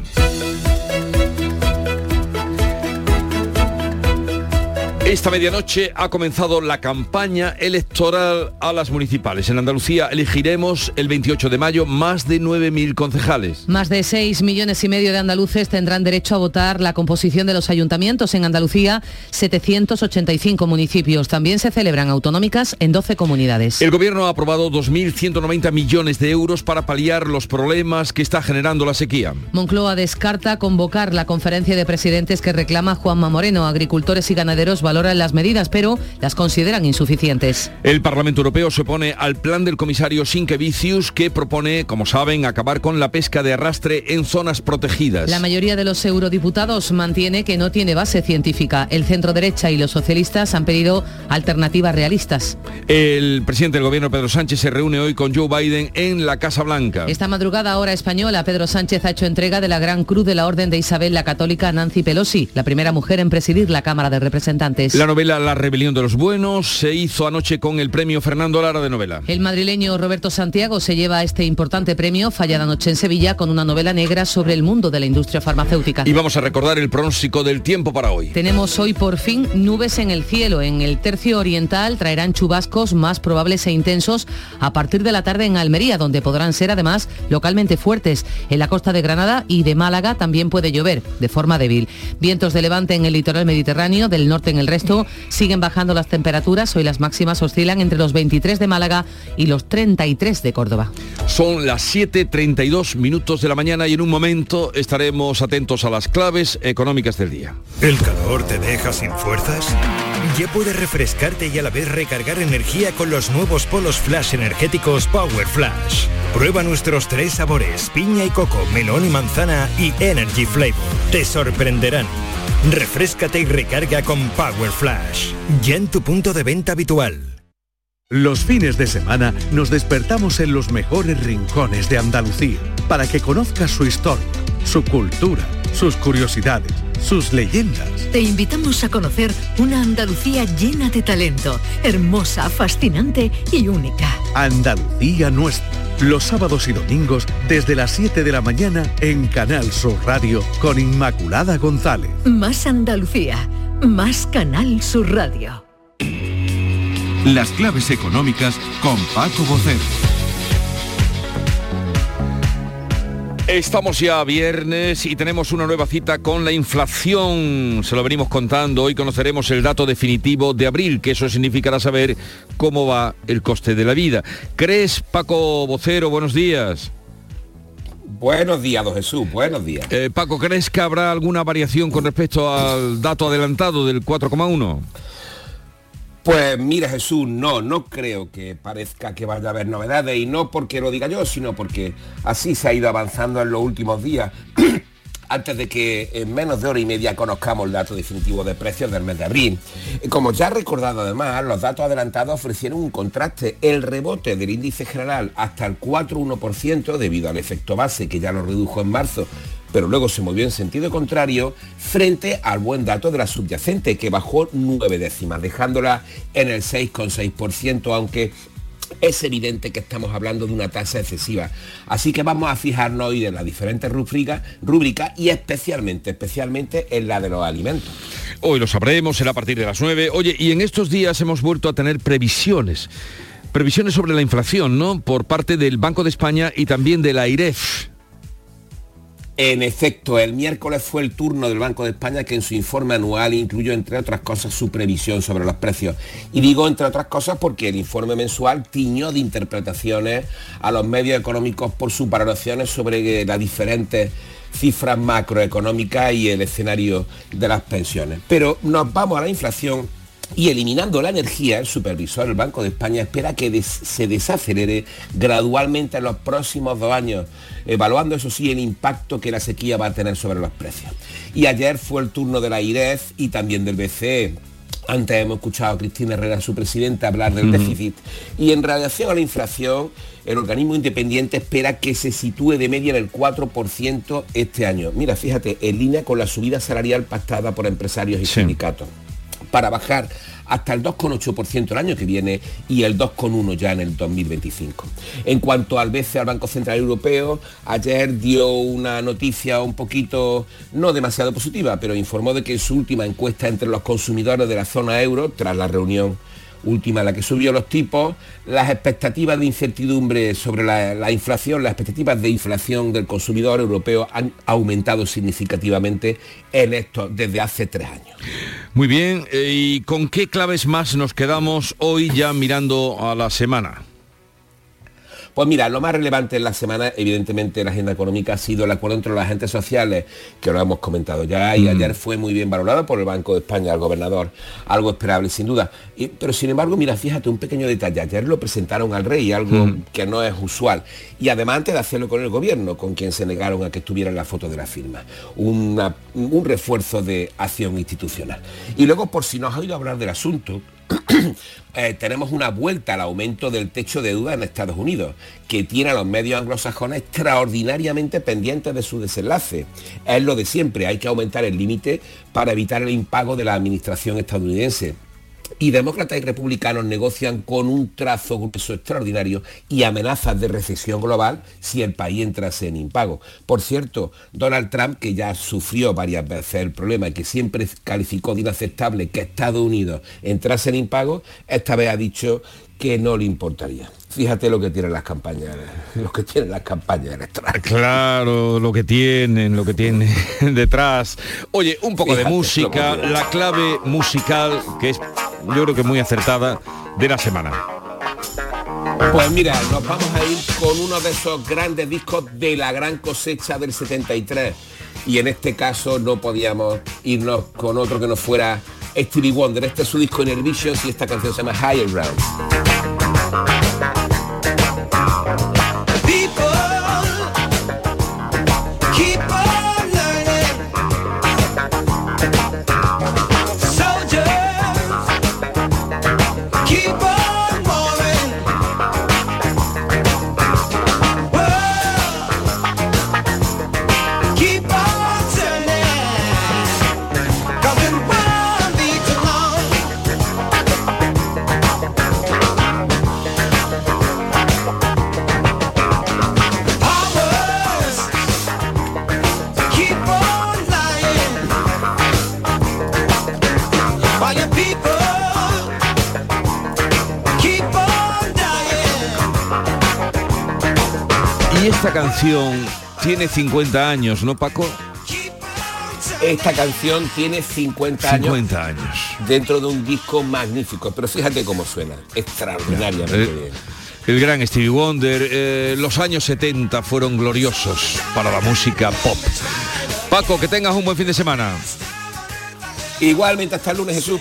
Esta medianoche ha comenzado la campaña electoral a las municipales. En Andalucía elegiremos el 28 de mayo más de 9.000 concejales. Más de 6 millones y medio de andaluces tendrán derecho a votar la composición de los ayuntamientos. En Andalucía, 785 municipios. También se celebran autonómicas en 12 comunidades. El gobierno ha aprobado 2.190 millones de euros para paliar los problemas que está generando la sequía. Moncloa descarta convocar la conferencia de presidentes que reclama Juanma Moreno. Agricultores y ganaderos valoran las medidas, pero las consideran insuficientes. El Parlamento Europeo se opone al plan del comisario Sinkevicius que propone, como saben, acabar con la pesca de arrastre en zonas protegidas. La mayoría de los eurodiputados mantiene que no tiene base científica. El centro derecha y los socialistas han pedido alternativas realistas. El presidente del gobierno Pedro Sánchez se reúne hoy con Joe Biden en la Casa Blanca. Esta madrugada hora española, Pedro Sánchez ha hecho entrega de la Gran Cruz de la Orden de Isabel la Católica Nancy Pelosi, la primera mujer en presidir la Cámara de Representantes. La novela La rebelión de los buenos se hizo anoche con el premio Fernando Lara de novela. El madrileño Roberto Santiago se lleva este importante premio fallada noche en Sevilla con una novela negra sobre el mundo de la industria farmacéutica. Y vamos a recordar el pronóstico del tiempo para hoy. Tenemos hoy por fin nubes en el cielo. En el tercio oriental traerán chubascos más probables e intensos a partir de la tarde en Almería, donde podrán ser además localmente fuertes. En la costa de Granada y de Málaga también puede llover de forma débil. Vientos de levante en el litoral mediterráneo, del norte en el resto. Siguen bajando las temperaturas. Hoy las máximas oscilan entre los 23 de Málaga y los 33 de Córdoba. Son las 7.32 minutos de la mañana y en un momento estaremos atentos a las claves económicas del día. ¿El calor te deja sin fuerzas? Ya puedes refrescarte y a la vez recargar energía con los nuevos polos flash energéticos Power Flash. Prueba nuestros tres sabores, piña y coco, melón y manzana y Energy Flavor. Te sorprenderán. Refrescate y recarga con Power Flash. Ya en tu punto de venta habitual. Los fines de semana nos despertamos en los mejores rincones de Andalucía para que conozcas su historia, su cultura, sus curiosidades, sus leyendas. Te invitamos a conocer una Andalucía llena de talento, hermosa, fascinante y única. Andalucía nuestra. Los sábados y domingos desde las 7 de la mañana en Canal Sur Radio con Inmaculada González. Más Andalucía, más Canal Sur Radio. Las claves económicas con Paco Bocero. Estamos ya viernes y tenemos una nueva cita con la inflación. Se lo venimos contando. Hoy conoceremos el dato definitivo de abril, que eso significará saber cómo va el coste de la vida. ¿Crees, Paco Vocero? Buenos días. Buenos días, don Jesús, buenos días. Eh, Paco, ¿crees que habrá alguna variación con respecto al dato adelantado del 4,1? Pues mira Jesús, no, no creo que parezca que vaya a haber novedades y no porque lo diga yo, sino porque así se ha ido avanzando en los últimos días. antes de que en menos de hora y media conozcamos el dato definitivo de precios del mes de abril. Como ya he recordado además, los datos adelantados ofrecieron un contraste. El rebote del índice general hasta el 4,1% debido al efecto base que ya lo redujo en marzo pero luego se movió en sentido contrario frente al buen dato de la subyacente, que bajó nueve décimas, dejándola en el 6,6%, aunque es evidente que estamos hablando de una tasa excesiva. Así que vamos a fijarnos hoy en las diferentes rúbricas, rúbricas y especialmente, especialmente en la de los alimentos. Hoy lo sabremos, será a partir de las 9. Oye, y en estos días hemos vuelto a tener previsiones. Previsiones sobre la inflación, ¿no? Por parte del Banco de España y también de la IREF. En efecto, el miércoles fue el turno del Banco de España que en su informe anual incluyó, entre otras cosas, su previsión sobre los precios. Y digo, entre otras cosas, porque el informe mensual tiñó de interpretaciones a los medios económicos por sus valoraciones sobre las diferentes cifras macroeconómicas y el escenario de las pensiones. Pero nos vamos a la inflación y eliminando la energía, el supervisor del Banco de España espera que se desacelere gradualmente en los próximos dos años, evaluando eso sí el impacto que la sequía va a tener sobre los precios. Y ayer fue el turno de la IREF y también del BCE. Antes hemos escuchado a Cristina Herrera, su presidenta, hablar del déficit. Y en relación a la inflación, el organismo independiente espera que se sitúe de media en el 4% este año. Mira, fíjate, en línea con la subida salarial pactada por empresarios y sindicatos para bajar hasta el 2,8% el año que viene y el 2,1% ya en el 2025. En cuanto al BCE, al Banco Central Europeo, ayer dio una noticia un poquito no demasiado positiva, pero informó de que su última encuesta entre los consumidores de la zona euro, tras la reunión última la que subió los tipos, las expectativas de incertidumbre sobre la, inflación, las expectativas de inflación del consumidor europeo han aumentado significativamente en esto desde hace tres años. Muy bien, eh, ¿y con qué claves más nos quedamos hoy ya mirando a la semana? Pues mira, lo más relevante en la semana, evidentemente, la agenda económica ha sido el acuerdo entre los agentes sociales, que lo hemos comentado ya, y mm. ayer fue muy bien valorado por el Banco de España, el gobernador, algo esperable sin duda. pero sin embargo, mira, fíjate, un pequeño detalle, ayer lo presentaron al rey, algo mm. que no es usual, y además antes de hacerlo con el gobierno, con quien se negaron a que estuviera en la foto de la firma, un refuerzo de acción institucional. Y luego, por si no has oído hablar del asunto, Eh, tenemos una vuelta al aumento del techo de deuda en Estados Unidos, que tiene a los medios anglosajones extraordinariamente pendientes de su desenlace. Es lo de siempre, hay que aumentar el límite para evitar el impago de la administración estadounidense y demócratas y republicanos negocian con un trazo grueso extraordinario y amenazas de recesión global si el país entrase en impago. Por cierto, Donald Trump, que ya sufrió varias veces el problema y que siempre calificó de inaceptable que Estados Unidos entrase en impago, esta vez ha dicho que no le importaría. Fíjate lo que tienen las campañas, lo que tienen las campañas electorales. Claro, lo que tienen, lo que tienen detrás. Oye, un poco de música, la clave musical que es yo creo que muy acertada de la semana. Pues mira, nos vamos a ir con uno de esos grandes discos de la gran cosecha del 73. Y en este caso no podíamos irnos con otro que no fuera Stevie Wonder. Este es su disco Nervicious y esta canción se llama Higher Ground. Esta canción tiene 50 años, ¿no, Paco? Esta canción tiene 50 años. 50 años. Dentro de un disco magnífico, pero fíjate cómo suena, extraordinariamente eh, bien. El gran Stevie Wonder, eh, los años 70 fueron gloriosos para la música pop. Paco, que tengas un buen fin de semana. Igualmente, hasta el lunes, Jesús.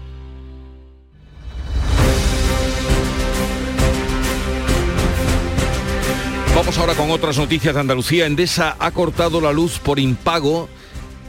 Vamos ahora con otras noticias de Andalucía. Endesa ha cortado la luz por impago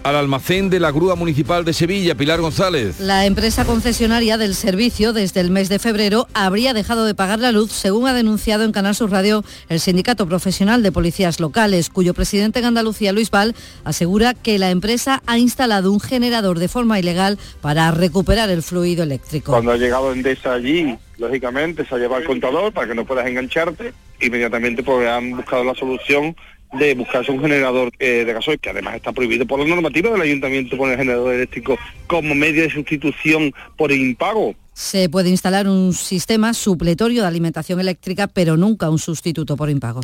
al almacén de la Grúa Municipal de Sevilla, Pilar González. La empresa concesionaria del servicio desde el mes de febrero habría dejado de pagar la luz, según ha denunciado en Canal Sur Radio el Sindicato Profesional de Policías Locales, cuyo presidente en Andalucía, Luis Val, asegura que la empresa ha instalado un generador de forma ilegal para recuperar el fluido eléctrico. Cuando ha llegado Endesa allí, lógicamente se ha llevado el contador para que no puedas engancharte, inmediatamente pues han buscado la solución de buscarse un generador eh, de gasoil, que además está prohibido por la normativa del ayuntamiento poner generador eléctrico como medio de sustitución por impago. Se puede instalar un sistema supletorio de alimentación eléctrica, pero nunca un sustituto por impago.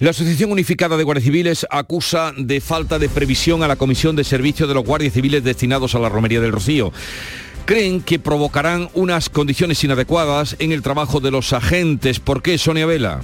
La Asociación Unificada de Guardias Civiles acusa de falta de previsión a la Comisión de Servicio de los Guardias Civiles destinados a la Romería del Rocío creen que provocarán unas condiciones inadecuadas en el trabajo de los agentes. ¿Por qué, Sonia Vela?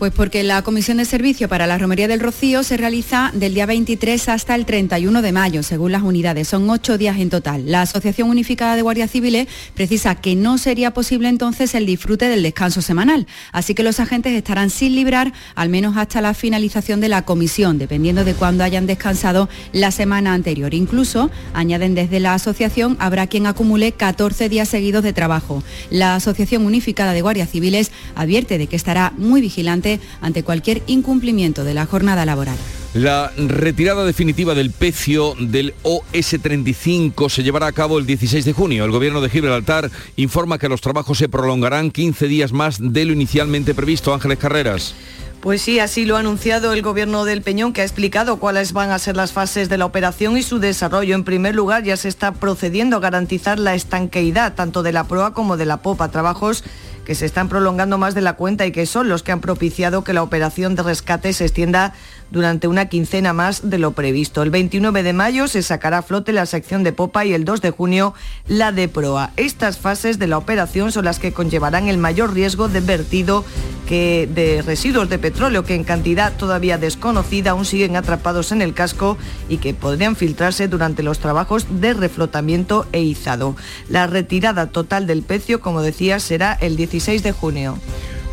Pues porque la Comisión de Servicio para la Romería del Rocío se realiza del día 23 hasta el 31 de mayo, según las unidades. Son ocho días en total. La Asociación Unificada de Guardias Civiles precisa que no sería posible entonces el disfrute del descanso semanal. Así que los agentes estarán sin librar al menos hasta la finalización de la comisión, dependiendo de cuándo hayan descansado la semana anterior. Incluso, añaden desde la asociación, habrá quien acumule 14 días seguidos de trabajo. La Asociación Unificada de Guardias Civiles advierte de que estará muy vigilante ante cualquier incumplimiento de la jornada laboral. La retirada definitiva del pecio del OS-35 se llevará a cabo el 16 de junio. El gobierno de Gibraltar informa que los trabajos se prolongarán 15 días más de lo inicialmente previsto. Ángeles Carreras. Pues sí, así lo ha anunciado el gobierno del Peñón, que ha explicado cuáles van a ser las fases de la operación y su desarrollo. En primer lugar, ya se está procediendo a garantizar la estanqueidad tanto de la proa como de la popa, trabajos que se están prolongando más de la cuenta y que son los que han propiciado que la operación de rescate se extienda durante una quincena más de lo previsto. El 29 de mayo se sacará a flote la sección de popa y el 2 de junio la de proa. Estas fases de la operación son las que conllevarán el mayor riesgo de vertido de residuos de petróleo que en cantidad todavía desconocida aún siguen atrapados en el casco y que podrían filtrarse durante los trabajos de reflotamiento e izado. La retirada total del pecio, como decía, será el 16 de junio.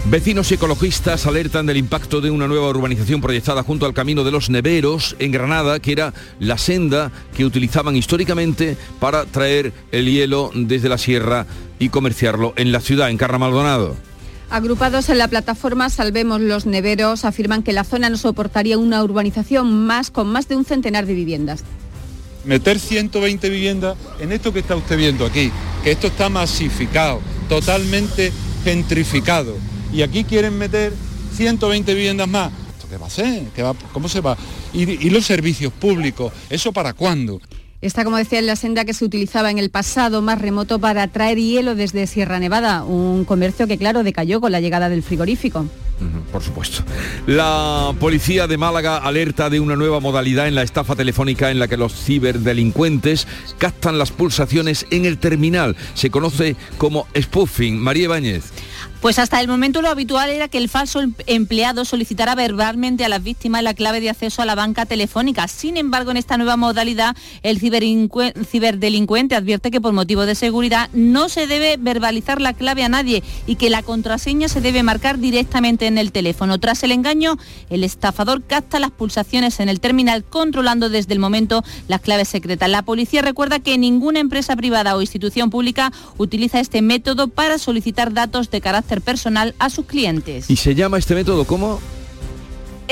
Vecinos y ecologistas alertan del impacto de una nueva urbanización proyectada junto al Camino de los Neveros en Granada, que era la senda que utilizaban históricamente para traer el hielo desde la sierra y comerciarlo en la ciudad, en Carra Maldonado. Agrupados en la plataforma Salvemos los Neveros afirman que la zona no soportaría una urbanización más con más de un centenar de viviendas. Meter 120 viviendas en esto que está usted viendo aquí, que esto está masificado, totalmente gentrificado y aquí quieren meter 120 viviendas más. ¿Esto qué va a ser? ¿Cómo se va? ¿Y, ¿Y los servicios públicos? ¿Eso para cuándo? Está, como decía, en la senda que se utilizaba en el pasado más remoto para traer hielo desde Sierra Nevada, un comercio que, claro, decayó con la llegada del frigorífico. Por supuesto. La policía de Málaga alerta de una nueva modalidad en la estafa telefónica en la que los ciberdelincuentes captan las pulsaciones en el terminal. Se conoce como spoofing. María Ibáñez. Pues hasta el momento lo habitual era que el falso em-, empleado solicitara verbalmente a las víctimas la clave de acceso a la banca telefónica. Sin embargo, en esta nueva modalidad, el ciberdelincuente advierte que por motivo de seguridad no se debe verbalizar la clave a nadie y que la contraseña se debe marcar directamente en el teléfono. Tras el engaño, el estafador capta las pulsaciones en el terminal controlando desde el momento las claves secretas. La policía recuerda que ninguna empresa privada o institución pública utiliza este método para solicitar datos de carácter personal a sus clientes. ¿Y se llama este método cómo?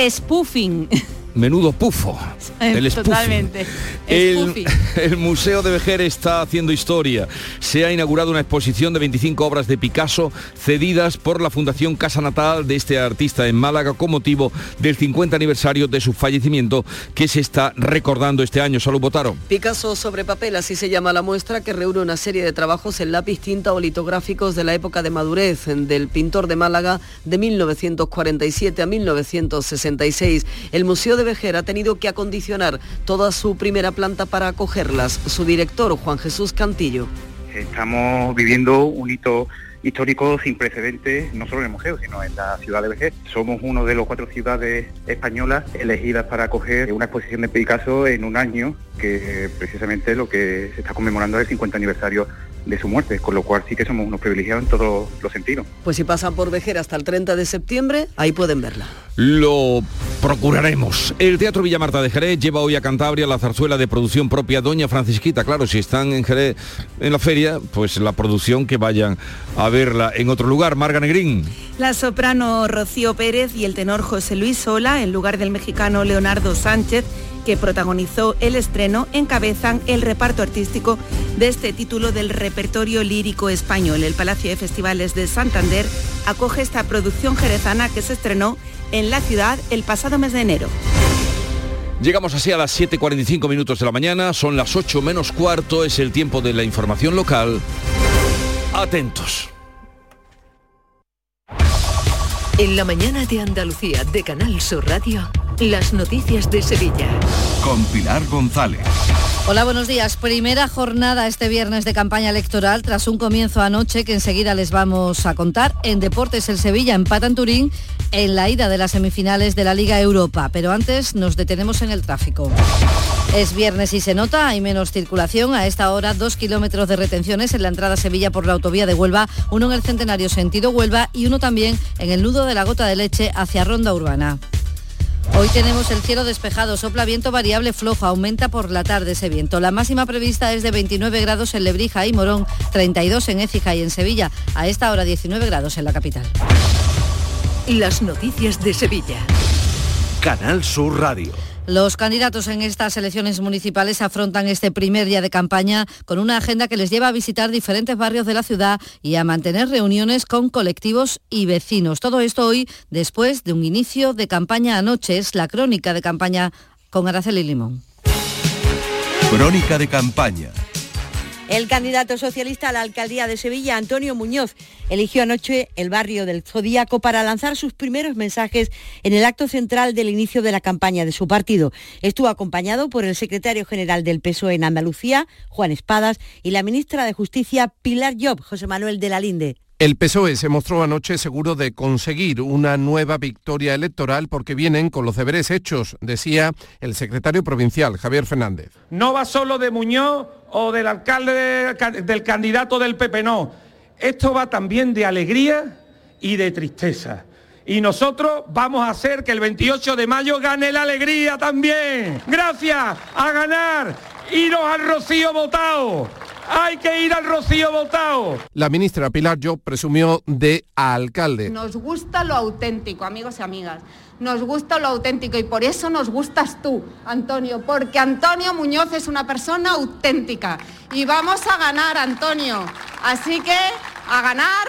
Spoofing. Menudo pufo. El espufo. Totalmente. El, Museo de Vejer está haciendo historia. Se ha inaugurado una exposición de 25 obras de Picasso cedidas por la Fundación Casa Natal de este artista en Málaga con motivo del 50 aniversario de su fallecimiento que se está recordando este año. Salud, Botaro. Picasso sobre papel, así se llama la muestra que reúne una serie de trabajos en lápiz, tinta o litográficos de la época de madurez del pintor de Málaga de 1947 a 1966. El Museo de Vejer ha tenido que acondicionar toda su primera planta para acogerlas. Su director, Juan Jesús Cantillo. Estamos viviendo un hito histórico sin precedentes, no solo en el sino en la ciudad de Vejer. Somos uno de los cuatro ciudades españolas elegidas para acoger una exposición de Picasso en un año que precisamente lo que se está conmemorando es el 50 aniversario de su muerte, con lo cual sí que somos unos privilegiados en todos los sentidos. Pues si pasan por Vejer hasta el 30 de septiembre, ahí pueden verla. Lo procuraremos. El Teatro Villa Marta de Jerez lleva hoy a Cantabria la zarzuela de producción propia Doña Francisquita. Claro, si están en Jerez en la feria, pues la producción que vayan a verla en otro lugar. Marga Negrín. La soprano Rocío Pérez y el tenor José Luis Sola, en lugar del mexicano Leonardo Sánchez, que protagonizó el estreno, encabezan el reparto artístico de este título del repertorio lírico español. El Palacio de Festivales de Santander acoge esta producción jerezana que se estrenó en la ciudad el pasado mes de enero. Llegamos así a las 7.45 minutos de la mañana, son las 8 menos cuarto, es el tiempo de la información local. Atentos. En la mañana de Andalucía de Canal Sur Radio, las noticias de Sevilla. Con Pilar González. Hola, buenos días. Primera jornada este viernes de campaña electoral tras un comienzo anoche que enseguida les vamos a contar. En Deportes el Sevilla empata en Turín en la ida de las semifinales de la Liga Europa. Pero antes nos detenemos en el tráfico. Es viernes y se nota, hay menos circulación. A esta hora, dos kilómetros de retenciones en la entrada a Sevilla por la autovía de Huelva, uno en el Centenario sentido Huelva y uno también en el nudo de la Gota de Leche hacia Ronda Urbana. Hoy tenemos el cielo despejado, sopla viento variable flojo, aumenta por la tarde ese viento. La máxima prevista es de 29 grados en Lebrija y Morón, 32 en Écija y en Sevilla. A esta hora 19 grados en la capital. Las noticias de Sevilla. Canal Sur Radio. Los candidatos en estas elecciones municipales afrontan este primer día de campaña con una agenda que les lleva a visitar diferentes barrios de la ciudad y a mantener reuniones con colectivos y vecinos. Todo esto hoy después de un inicio de campaña anoche. Es la crónica de campaña con Araceli Limón. Crónica de campaña. El candidato socialista a la alcaldía de Sevilla, Antonio Muñoz, eligió anoche el barrio del Zodíaco para lanzar sus primeros mensajes en el acto central del inicio de la campaña de su partido. Estuvo acompañado por el secretario general del PSOE en Andalucía, Juan Espadas, y la ministra de Justicia, Pilar Job, José Manuel de la Linde. El PSOE se mostró anoche seguro de conseguir una nueva victoria electoral porque vienen con los deberes hechos, decía el secretario provincial, Javier Fernández. No va solo de Muñoz o del alcalde de- del candidato del PP, no. Esto va también de alegría y de tristeza. Y nosotros vamos a hacer que el 28 de mayo gane la alegría también. Gracias a ganar. Iros al Rocío votado. Hay que ir al Rocío votado. La ministra Pilar Job presumió de alcalde. Nos gusta lo auténtico, amigos y amigas. Nos gusta lo auténtico y por eso nos gustas tú, Antonio, porque Antonio Muñoz es una persona auténtica. Y vamos a ganar, Antonio. Así que a ganar,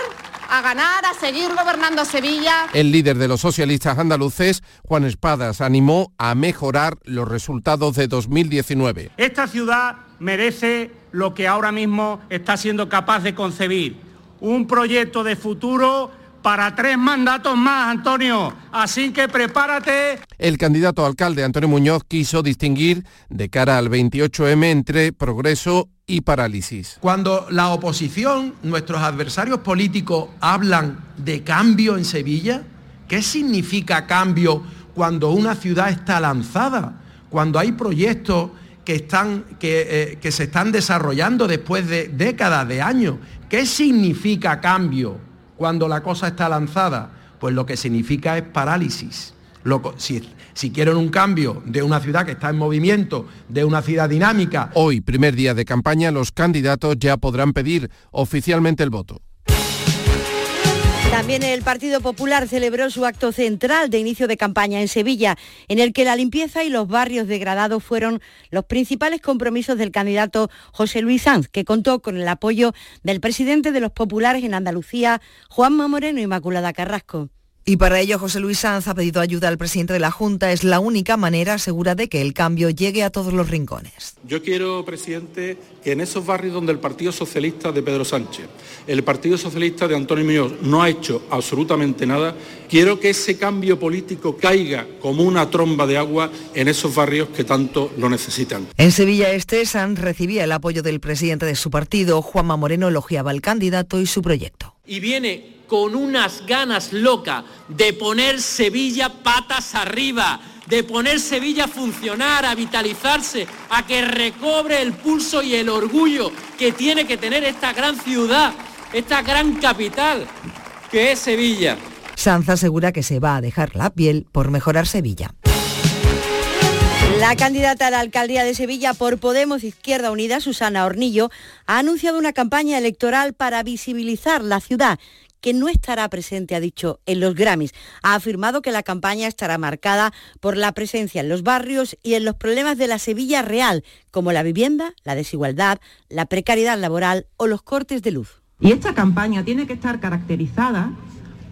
a ganar, a seguir gobernando Sevilla. El líder de los socialistas andaluces, Juan Espadas, animó a mejorar los resultados de 2019. Esta ciudad merece lo que ahora mismo está siendo capaz de concebir. Un proyecto de futuro para tres mandatos más, Antonio. Así que prepárate. El candidato a alcalde, Antonio Muñoz, quiso distinguir de cara al 28M entre progreso y parálisis. Cuando la oposición, nuestros adversarios políticos, hablan de cambio en Sevilla, ¿qué significa cambio cuando una ciudad está lanzada? Cuando hay proyectos que, están, que, eh, que se están desarrollando después de décadas, de años. ¿Qué significa cambio cuando la cosa está lanzada? Pues lo que significa es parálisis. Si, si quieren un cambio de una ciudad que está en movimiento, de una ciudad dinámica, Hoy, primer día de campaña, los candidatos ya podrán pedir oficialmente el voto. También el Partido Popular celebró su acto central de inicio de campaña en Sevilla, en el que la limpieza y los barrios degradados fueron los principales compromisos del candidato José Luis Sanz, que contó con el apoyo del presidente de los populares en Andalucía, Juanma Moreno Inmaculada Carrasco. Y para ello José Luis Sanz ha pedido ayuda al presidente de la Junta. Es la única manera segura de que el cambio llegue a todos los rincones. Yo quiero, presidente, que en esos barrios donde el Partido Socialista de Pedro Sánchez, el Partido Socialista de Antonio Muñoz no ha hecho absolutamente nada, quiero que ese cambio político caiga como una tromba de agua en esos barrios que tanto lo necesitan. En Sevilla Este, Sanz recibía el apoyo del presidente de su partido. Juanma Moreno elogiaba al candidato y su proyecto. Y viene con unas ganas locas de poner Sevilla patas arriba, de poner Sevilla a funcionar, a vitalizarse, a que recobre el pulso y el orgullo que tiene que tener esta gran ciudad, esta gran capital que es Sevilla. Sanz asegura que se va a dejar la piel por mejorar Sevilla. La candidata a la alcaldía de Sevilla por Podemos Izquierda Unida, Susana Hornillo, ha anunciado una campaña electoral para visibilizar la ciudad que no estará presente, ha dicho, en los Grammys. Ha afirmado que la campaña estará marcada por la presencia en los barrios y en los problemas de la Sevilla real, como la vivienda, la desigualdad, la precariedad laboral o los cortes de luz. Y esta campaña tiene que estar caracterizada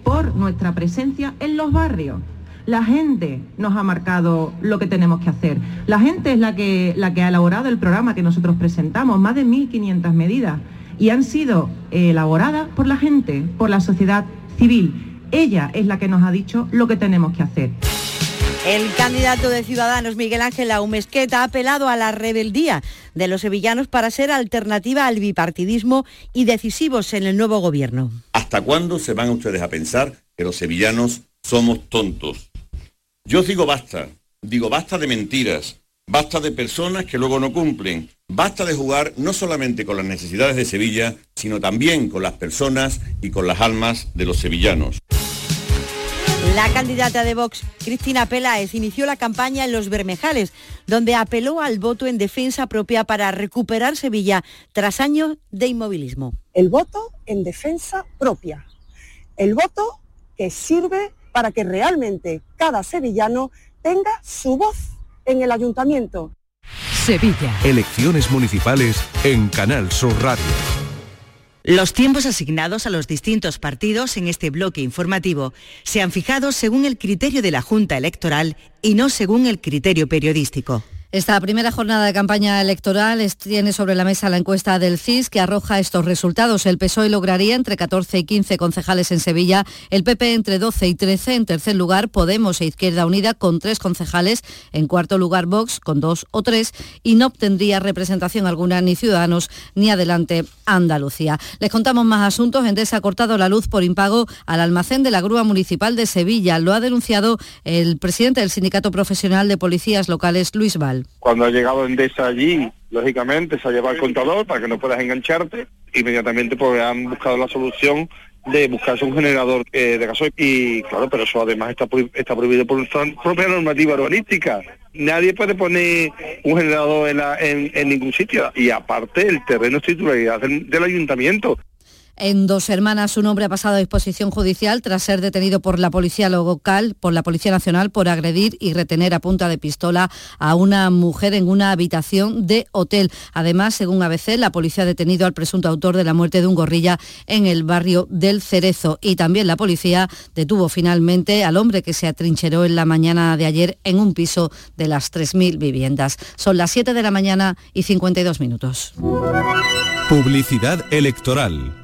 por nuestra presencia en los barrios. La gente nos ha marcado lo que tenemos que hacer. La gente es la que, la que ha elaborado el programa que nosotros presentamos, más de 1.500 medidas y han sido elaboradas por la gente, por la sociedad civil. Ella es la que nos ha dicho lo que tenemos que hacer. El candidato de Ciudadanos, Miguel Ángel Aumesqueta, ha apelado a la rebeldía de los sevillanos para ser alternativa al bipartidismo y decisivos en el nuevo gobierno. ¿Hasta cuándo se van ustedes a pensar que los sevillanos somos tontos? Yo digo basta, digo basta de mentiras, basta de personas que luego no cumplen, basta de jugar no solamente con las necesidades de Sevilla, sino también con las personas y con las almas de los sevillanos. La candidata de Vox, Cristina Peláez, inició la campaña en Los Bermejales, donde apeló al voto en defensa propia para recuperar Sevilla tras años de inmovilismo. El voto en defensa propia. El voto que sirve para que realmente cada sevillano tenga su voz en el ayuntamiento. Sevilla. Elecciones municipales en Canal Sur Radio. Los tiempos asignados a los distintos partidos en este bloque informativo se han fijado según el criterio de la Junta Electoral y no según el criterio periodístico. Esta primera jornada de campaña electoral tiene sobre la mesa la encuesta del CIS que arroja estos resultados. El PSOE lograría entre 14 y 15 concejales en Sevilla, el PP entre 12 y 13, en tercer lugar Podemos e Izquierda Unida con tres concejales, en cuarto lugar Vox con dos o tres y no obtendría representación alguna ni Ciudadanos ni Adelante Andalucía. Les contamos más asuntos. Endesa ha cortado la luz por impago al almacén de la Grúa Municipal de Sevilla. Lo ha denunciado el presidente del Sindicato Profesional de Policías Locales, Luis Val. Cuando ha llegado Endesa allí, lógicamente se ha llevado el contador para que no puedas engancharte. Inmediatamente pues han buscado la solución de buscarse un generador eh, de gasoil y claro, pero eso además está, está prohibido por nuestra propia normativa urbanística. Nadie puede poner un generador en, en, ningún sitio y aparte el terreno es titularidad del ayuntamiento. En Dos Hermanas, un hombre ha pasado a disposición judicial tras ser detenido por la Policía Local, por la Policía Nacional, por agredir y retener a punta de pistola a una mujer en una habitación de hotel. Además, según ABC, la policía ha detenido al presunto autor de la muerte de un gorrilla en el barrio del Cerezo. Y también la policía detuvo finalmente al hombre que se atrincheró en la mañana de ayer en un piso de las 3.000 viviendas. Son las 7 de la mañana y 52 minutos. Publicidad electoral.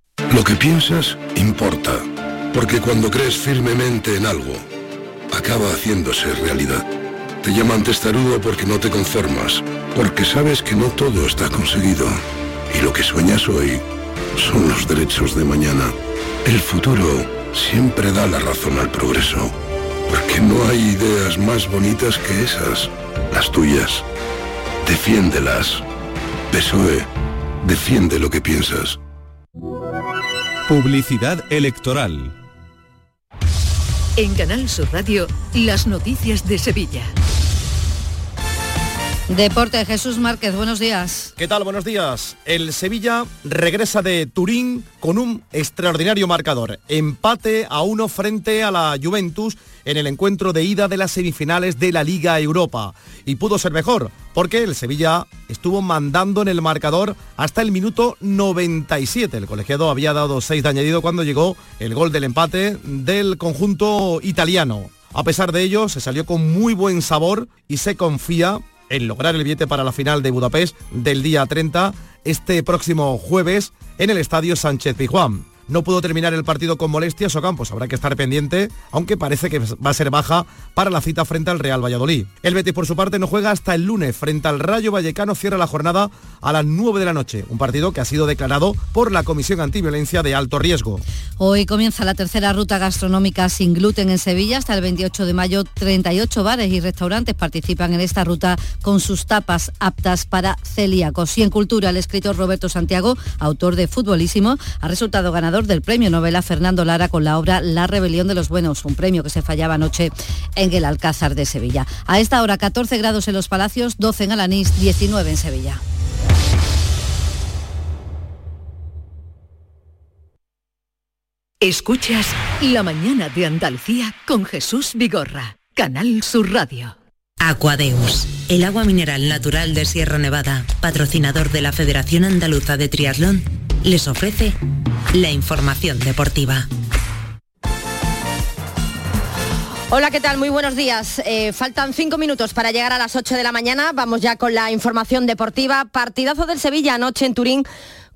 Lo que piensas importa, porque cuando crees firmemente en algo, acaba haciéndose realidad. Te llaman testarudo porque no te conformas, porque sabes que no todo está conseguido. Y lo que sueñas hoy son los derechos de mañana. El futuro siempre da la razón al progreso. Porque no hay ideas más bonitas que esas, las tuyas. Defiéndelas. PSOE, defiende lo que piensas. Publicidad electoral. En Canal Sur Radio, las noticias de Sevilla. Deporte, Jesús Márquez, buenos días. ¿Qué tal? Buenos días. El Sevilla regresa de Turín con un extraordinario marcador. Empate a uno frente a la Juventus en el encuentro de ida de las semifinales de la Liga Europa. Y pudo ser mejor, porque el Sevilla estuvo mandando en el marcador hasta el minuto 97. El colegiado había dado 6 de añadido cuando llegó el gol del empate del conjunto italiano. A pesar de ello, se salió con muy buen sabor y se confía en lograr el billete para la final de Budapest del día 30 este próximo jueves en el Estadio Sánchez Pizjuán. No pudo terminar el partido con molestias o campos, habrá que estar pendiente, aunque parece que va a ser baja para la cita frente al Real Valladolid. El Betis por su parte no juega hasta el lunes frente al Rayo Vallecano, cierra la jornada a las 9 de la noche, un partido que ha sido declarado por la Comisión Antiviolencia de alto riesgo. Hoy comienza la tercera ruta gastronómica sin gluten en Sevilla. Hasta el 28 de mayo, 38 bares y restaurantes participan en esta ruta con sus tapas aptas para celíacos. Y en cultura, el escritor Roberto Santiago, autor de Futbolísimo, ha resultado ganador del premio novela Fernando Lara con la obra La rebelión de los buenos, un premio que se fallaba anoche en el Alcázar de Sevilla. A esta hora 14 grados en los Palacios, 12 en Alanís, 19 en Sevilla. Escuchas La mañana de Andalucía con Jesús Vigorra, Canal Sur Radio. Aquadeus, el agua mineral natural de Sierra Nevada, patrocinador de la Federación Andaluza de Triatlón, les ofrece la información deportiva. Hola, ¿qué tal? Muy buenos días. Eh, faltan cinco minutos para llegar a las 8 de la mañana. Vamos ya con la información deportiva. Partidazo del Sevilla anoche en Turín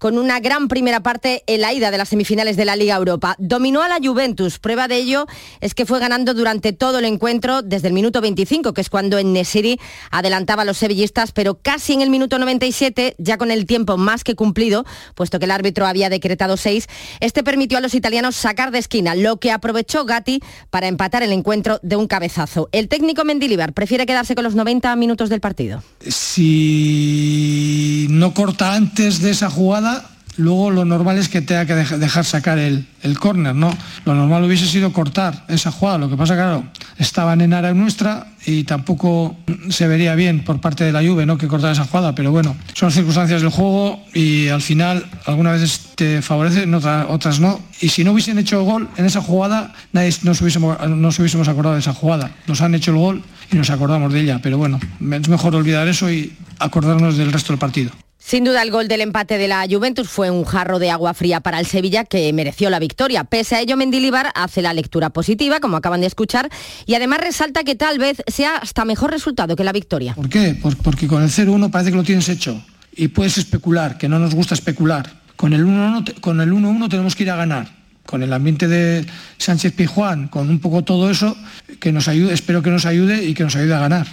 con una gran primera parte en la ida de las semifinales de la Liga Europa. Dominó a la Juventus. Prueba de ello es que fue ganando durante todo el encuentro desde el minuto 25, que es cuando en Nesiri adelantaba a los sevillistas, pero casi en el minuto 97, ya con el tiempo más que cumplido, puesto que el árbitro había decretado seis, este permitió a los italianos sacar de esquina, lo que aprovechó Gatti para empatar el encuentro de un cabezazo. El técnico Mendilibar prefiere quedarse con los 90 minutos del partido. Si no corta antes de esa jugada, luego lo normal es que tenga que dejar sacar el, el córner, ¿no? Lo normal hubiese sido cortar esa jugada, lo que pasa, claro, estaban en área nuestra y tampoco se vería bien por parte de la Juve, ¿no? Que cortar esa jugada, pero bueno, son circunstancias del juego y al final algunas veces te favorecen, otras, no. Y si no hubiesen hecho gol en esa jugada, nadie nos hubiésemos, nos hubiésemos acordado de esa jugada. Nos han hecho el gol y nos acordamos de ella, pero bueno, es mejor olvidar eso y acordarnos del resto del partido. Sin duda el gol del empate de la Juventus fue un jarro de agua fría para el Sevilla que mereció la victoria. Pese a ello, Mendilibar hace la lectura positiva, como acaban de escuchar, y además resalta que tal vez sea hasta mejor resultado que la victoria. ¿Por qué? porque con el 0-1 parece que lo tienes hecho y puedes especular, que no nos gusta especular. Con el 1-1 tenemos que ir a ganar. Con el ambiente de Sánchez Pijuán, con un poco todo eso, que nos ayude, espero que nos ayude y que nos ayude a ganar.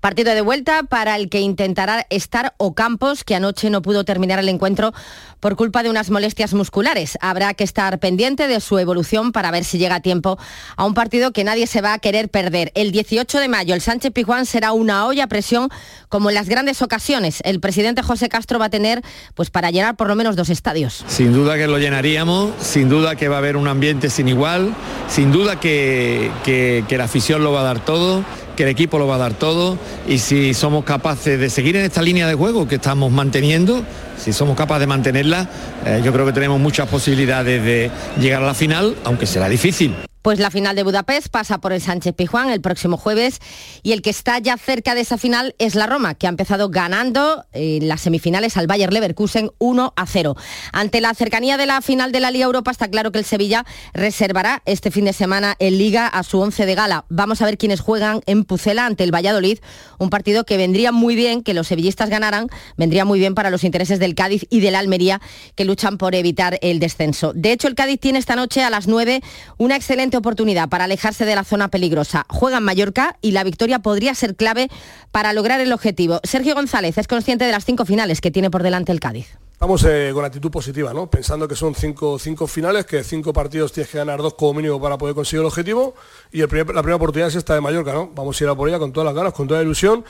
Partido de vuelta para el que intentará estar Ocampos, que anoche no pudo terminar el encuentro por culpa de unas molestias musculares. Habrá que estar pendiente de su evolución para ver si llega a tiempo a un partido que nadie se va a querer perder. El 18 de mayo el Sánchez Pijuán será una olla a presión como en las grandes ocasiones. El presidente José Castro va a tener pues para llenar por lo menos dos estadios. Sin duda que lo llenaríamos, sin duda que va a haber un ambiente sin igual, sin duda que, que la afición lo va a dar todo que el equipo lo va a dar todo y si somos capaces de seguir en esta línea de juego que estamos manteniendo, si somos capaces de mantenerla, eh, yo creo que tenemos muchas posibilidades de llegar a la final, aunque será difícil. Pues la final de Budapest pasa por el Sánchez Pijuán el próximo jueves y el que está ya cerca de esa final es la Roma, que ha empezado ganando en las semifinales al Bayer Leverkusen 1 a 0. Ante la cercanía de la final de la Liga Europa está claro que el Sevilla reservará este fin de semana en Liga a su once de gala. Vamos a ver quiénes juegan en Pucela ante el Valladolid, un partido que vendría muy bien que los sevillistas ganaran, vendría muy bien para los intereses del Cádiz y del Almería que luchan por evitar el descenso. De hecho, el Cádiz tiene esta noche a las 9 una excelente oportunidad para alejarse de la zona peligrosa. Juega en Mallorca y la victoria podría ser clave para lograr el objetivo. Sergio González es consciente de las cinco finales que tiene por delante el Cádiz. Estamos eh, con actitud positiva, ¿no? Pensando que son cinco, cinco finales, que cinco partidos tienes que ganar dos como mínimo para poder conseguir el objetivo. Y la primera oportunidad es esta de Mallorca, ¿no? Vamos a ir a por ella con todas las ganas, con toda la ilusión.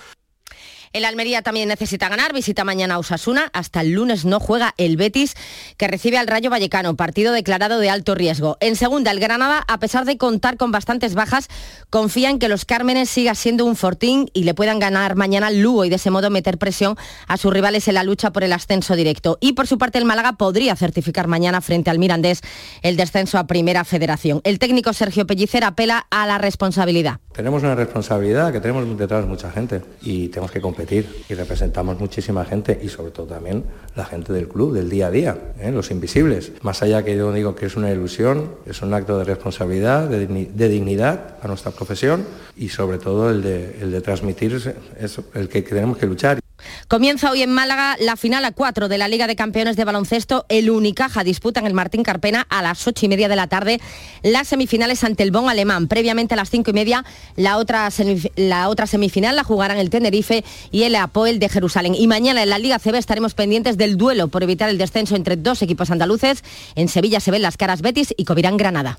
El Almería también necesita ganar, visita mañana a Osasuna, hasta el lunes no juega el Betis, que recibe al Rayo Vallecano, partido declarado de alto riesgo. En segunda, el Granada, a pesar de contar con bastantes bajas, confía en que los Cármenes siga siendo un fortín y le puedan ganar mañana al Lugo y de ese modo meter presión a sus rivales en la lucha por el ascenso directo. Y por su parte, el Málaga podría certificar mañana frente al Mirandés el descenso a Primera Federación. El técnico Sergio Pellicer apela a la responsabilidad. Tenemos una responsabilidad que tenemos detrás mucha gente y tenemos que competir y representamos muchísima gente y sobre todo también la gente del club, del día a día, ¿eh? los invisibles. Más allá que yo digo que es una ilusión, es un acto de responsabilidad, de, dignidad a nuestra profesión y sobre todo el de, el de transmitir es el que tenemos que luchar. Comienza hoy en Málaga la final a 4 de la Liga de Campeones de Baloncesto. El Unicaja disputa en el Martín Carpena a las 8 y media de la tarde las semifinales ante el Bon Alemán. Previamente a las 5 y media la otra, la otra semifinal la jugarán el Tenerife y el Apoel de Jerusalén. Y mañana en la Liga CB estaremos pendientes del duelo por evitar el descenso entre dos equipos andaluces. En Sevilla se ven las caras Betis y Covirán Granada.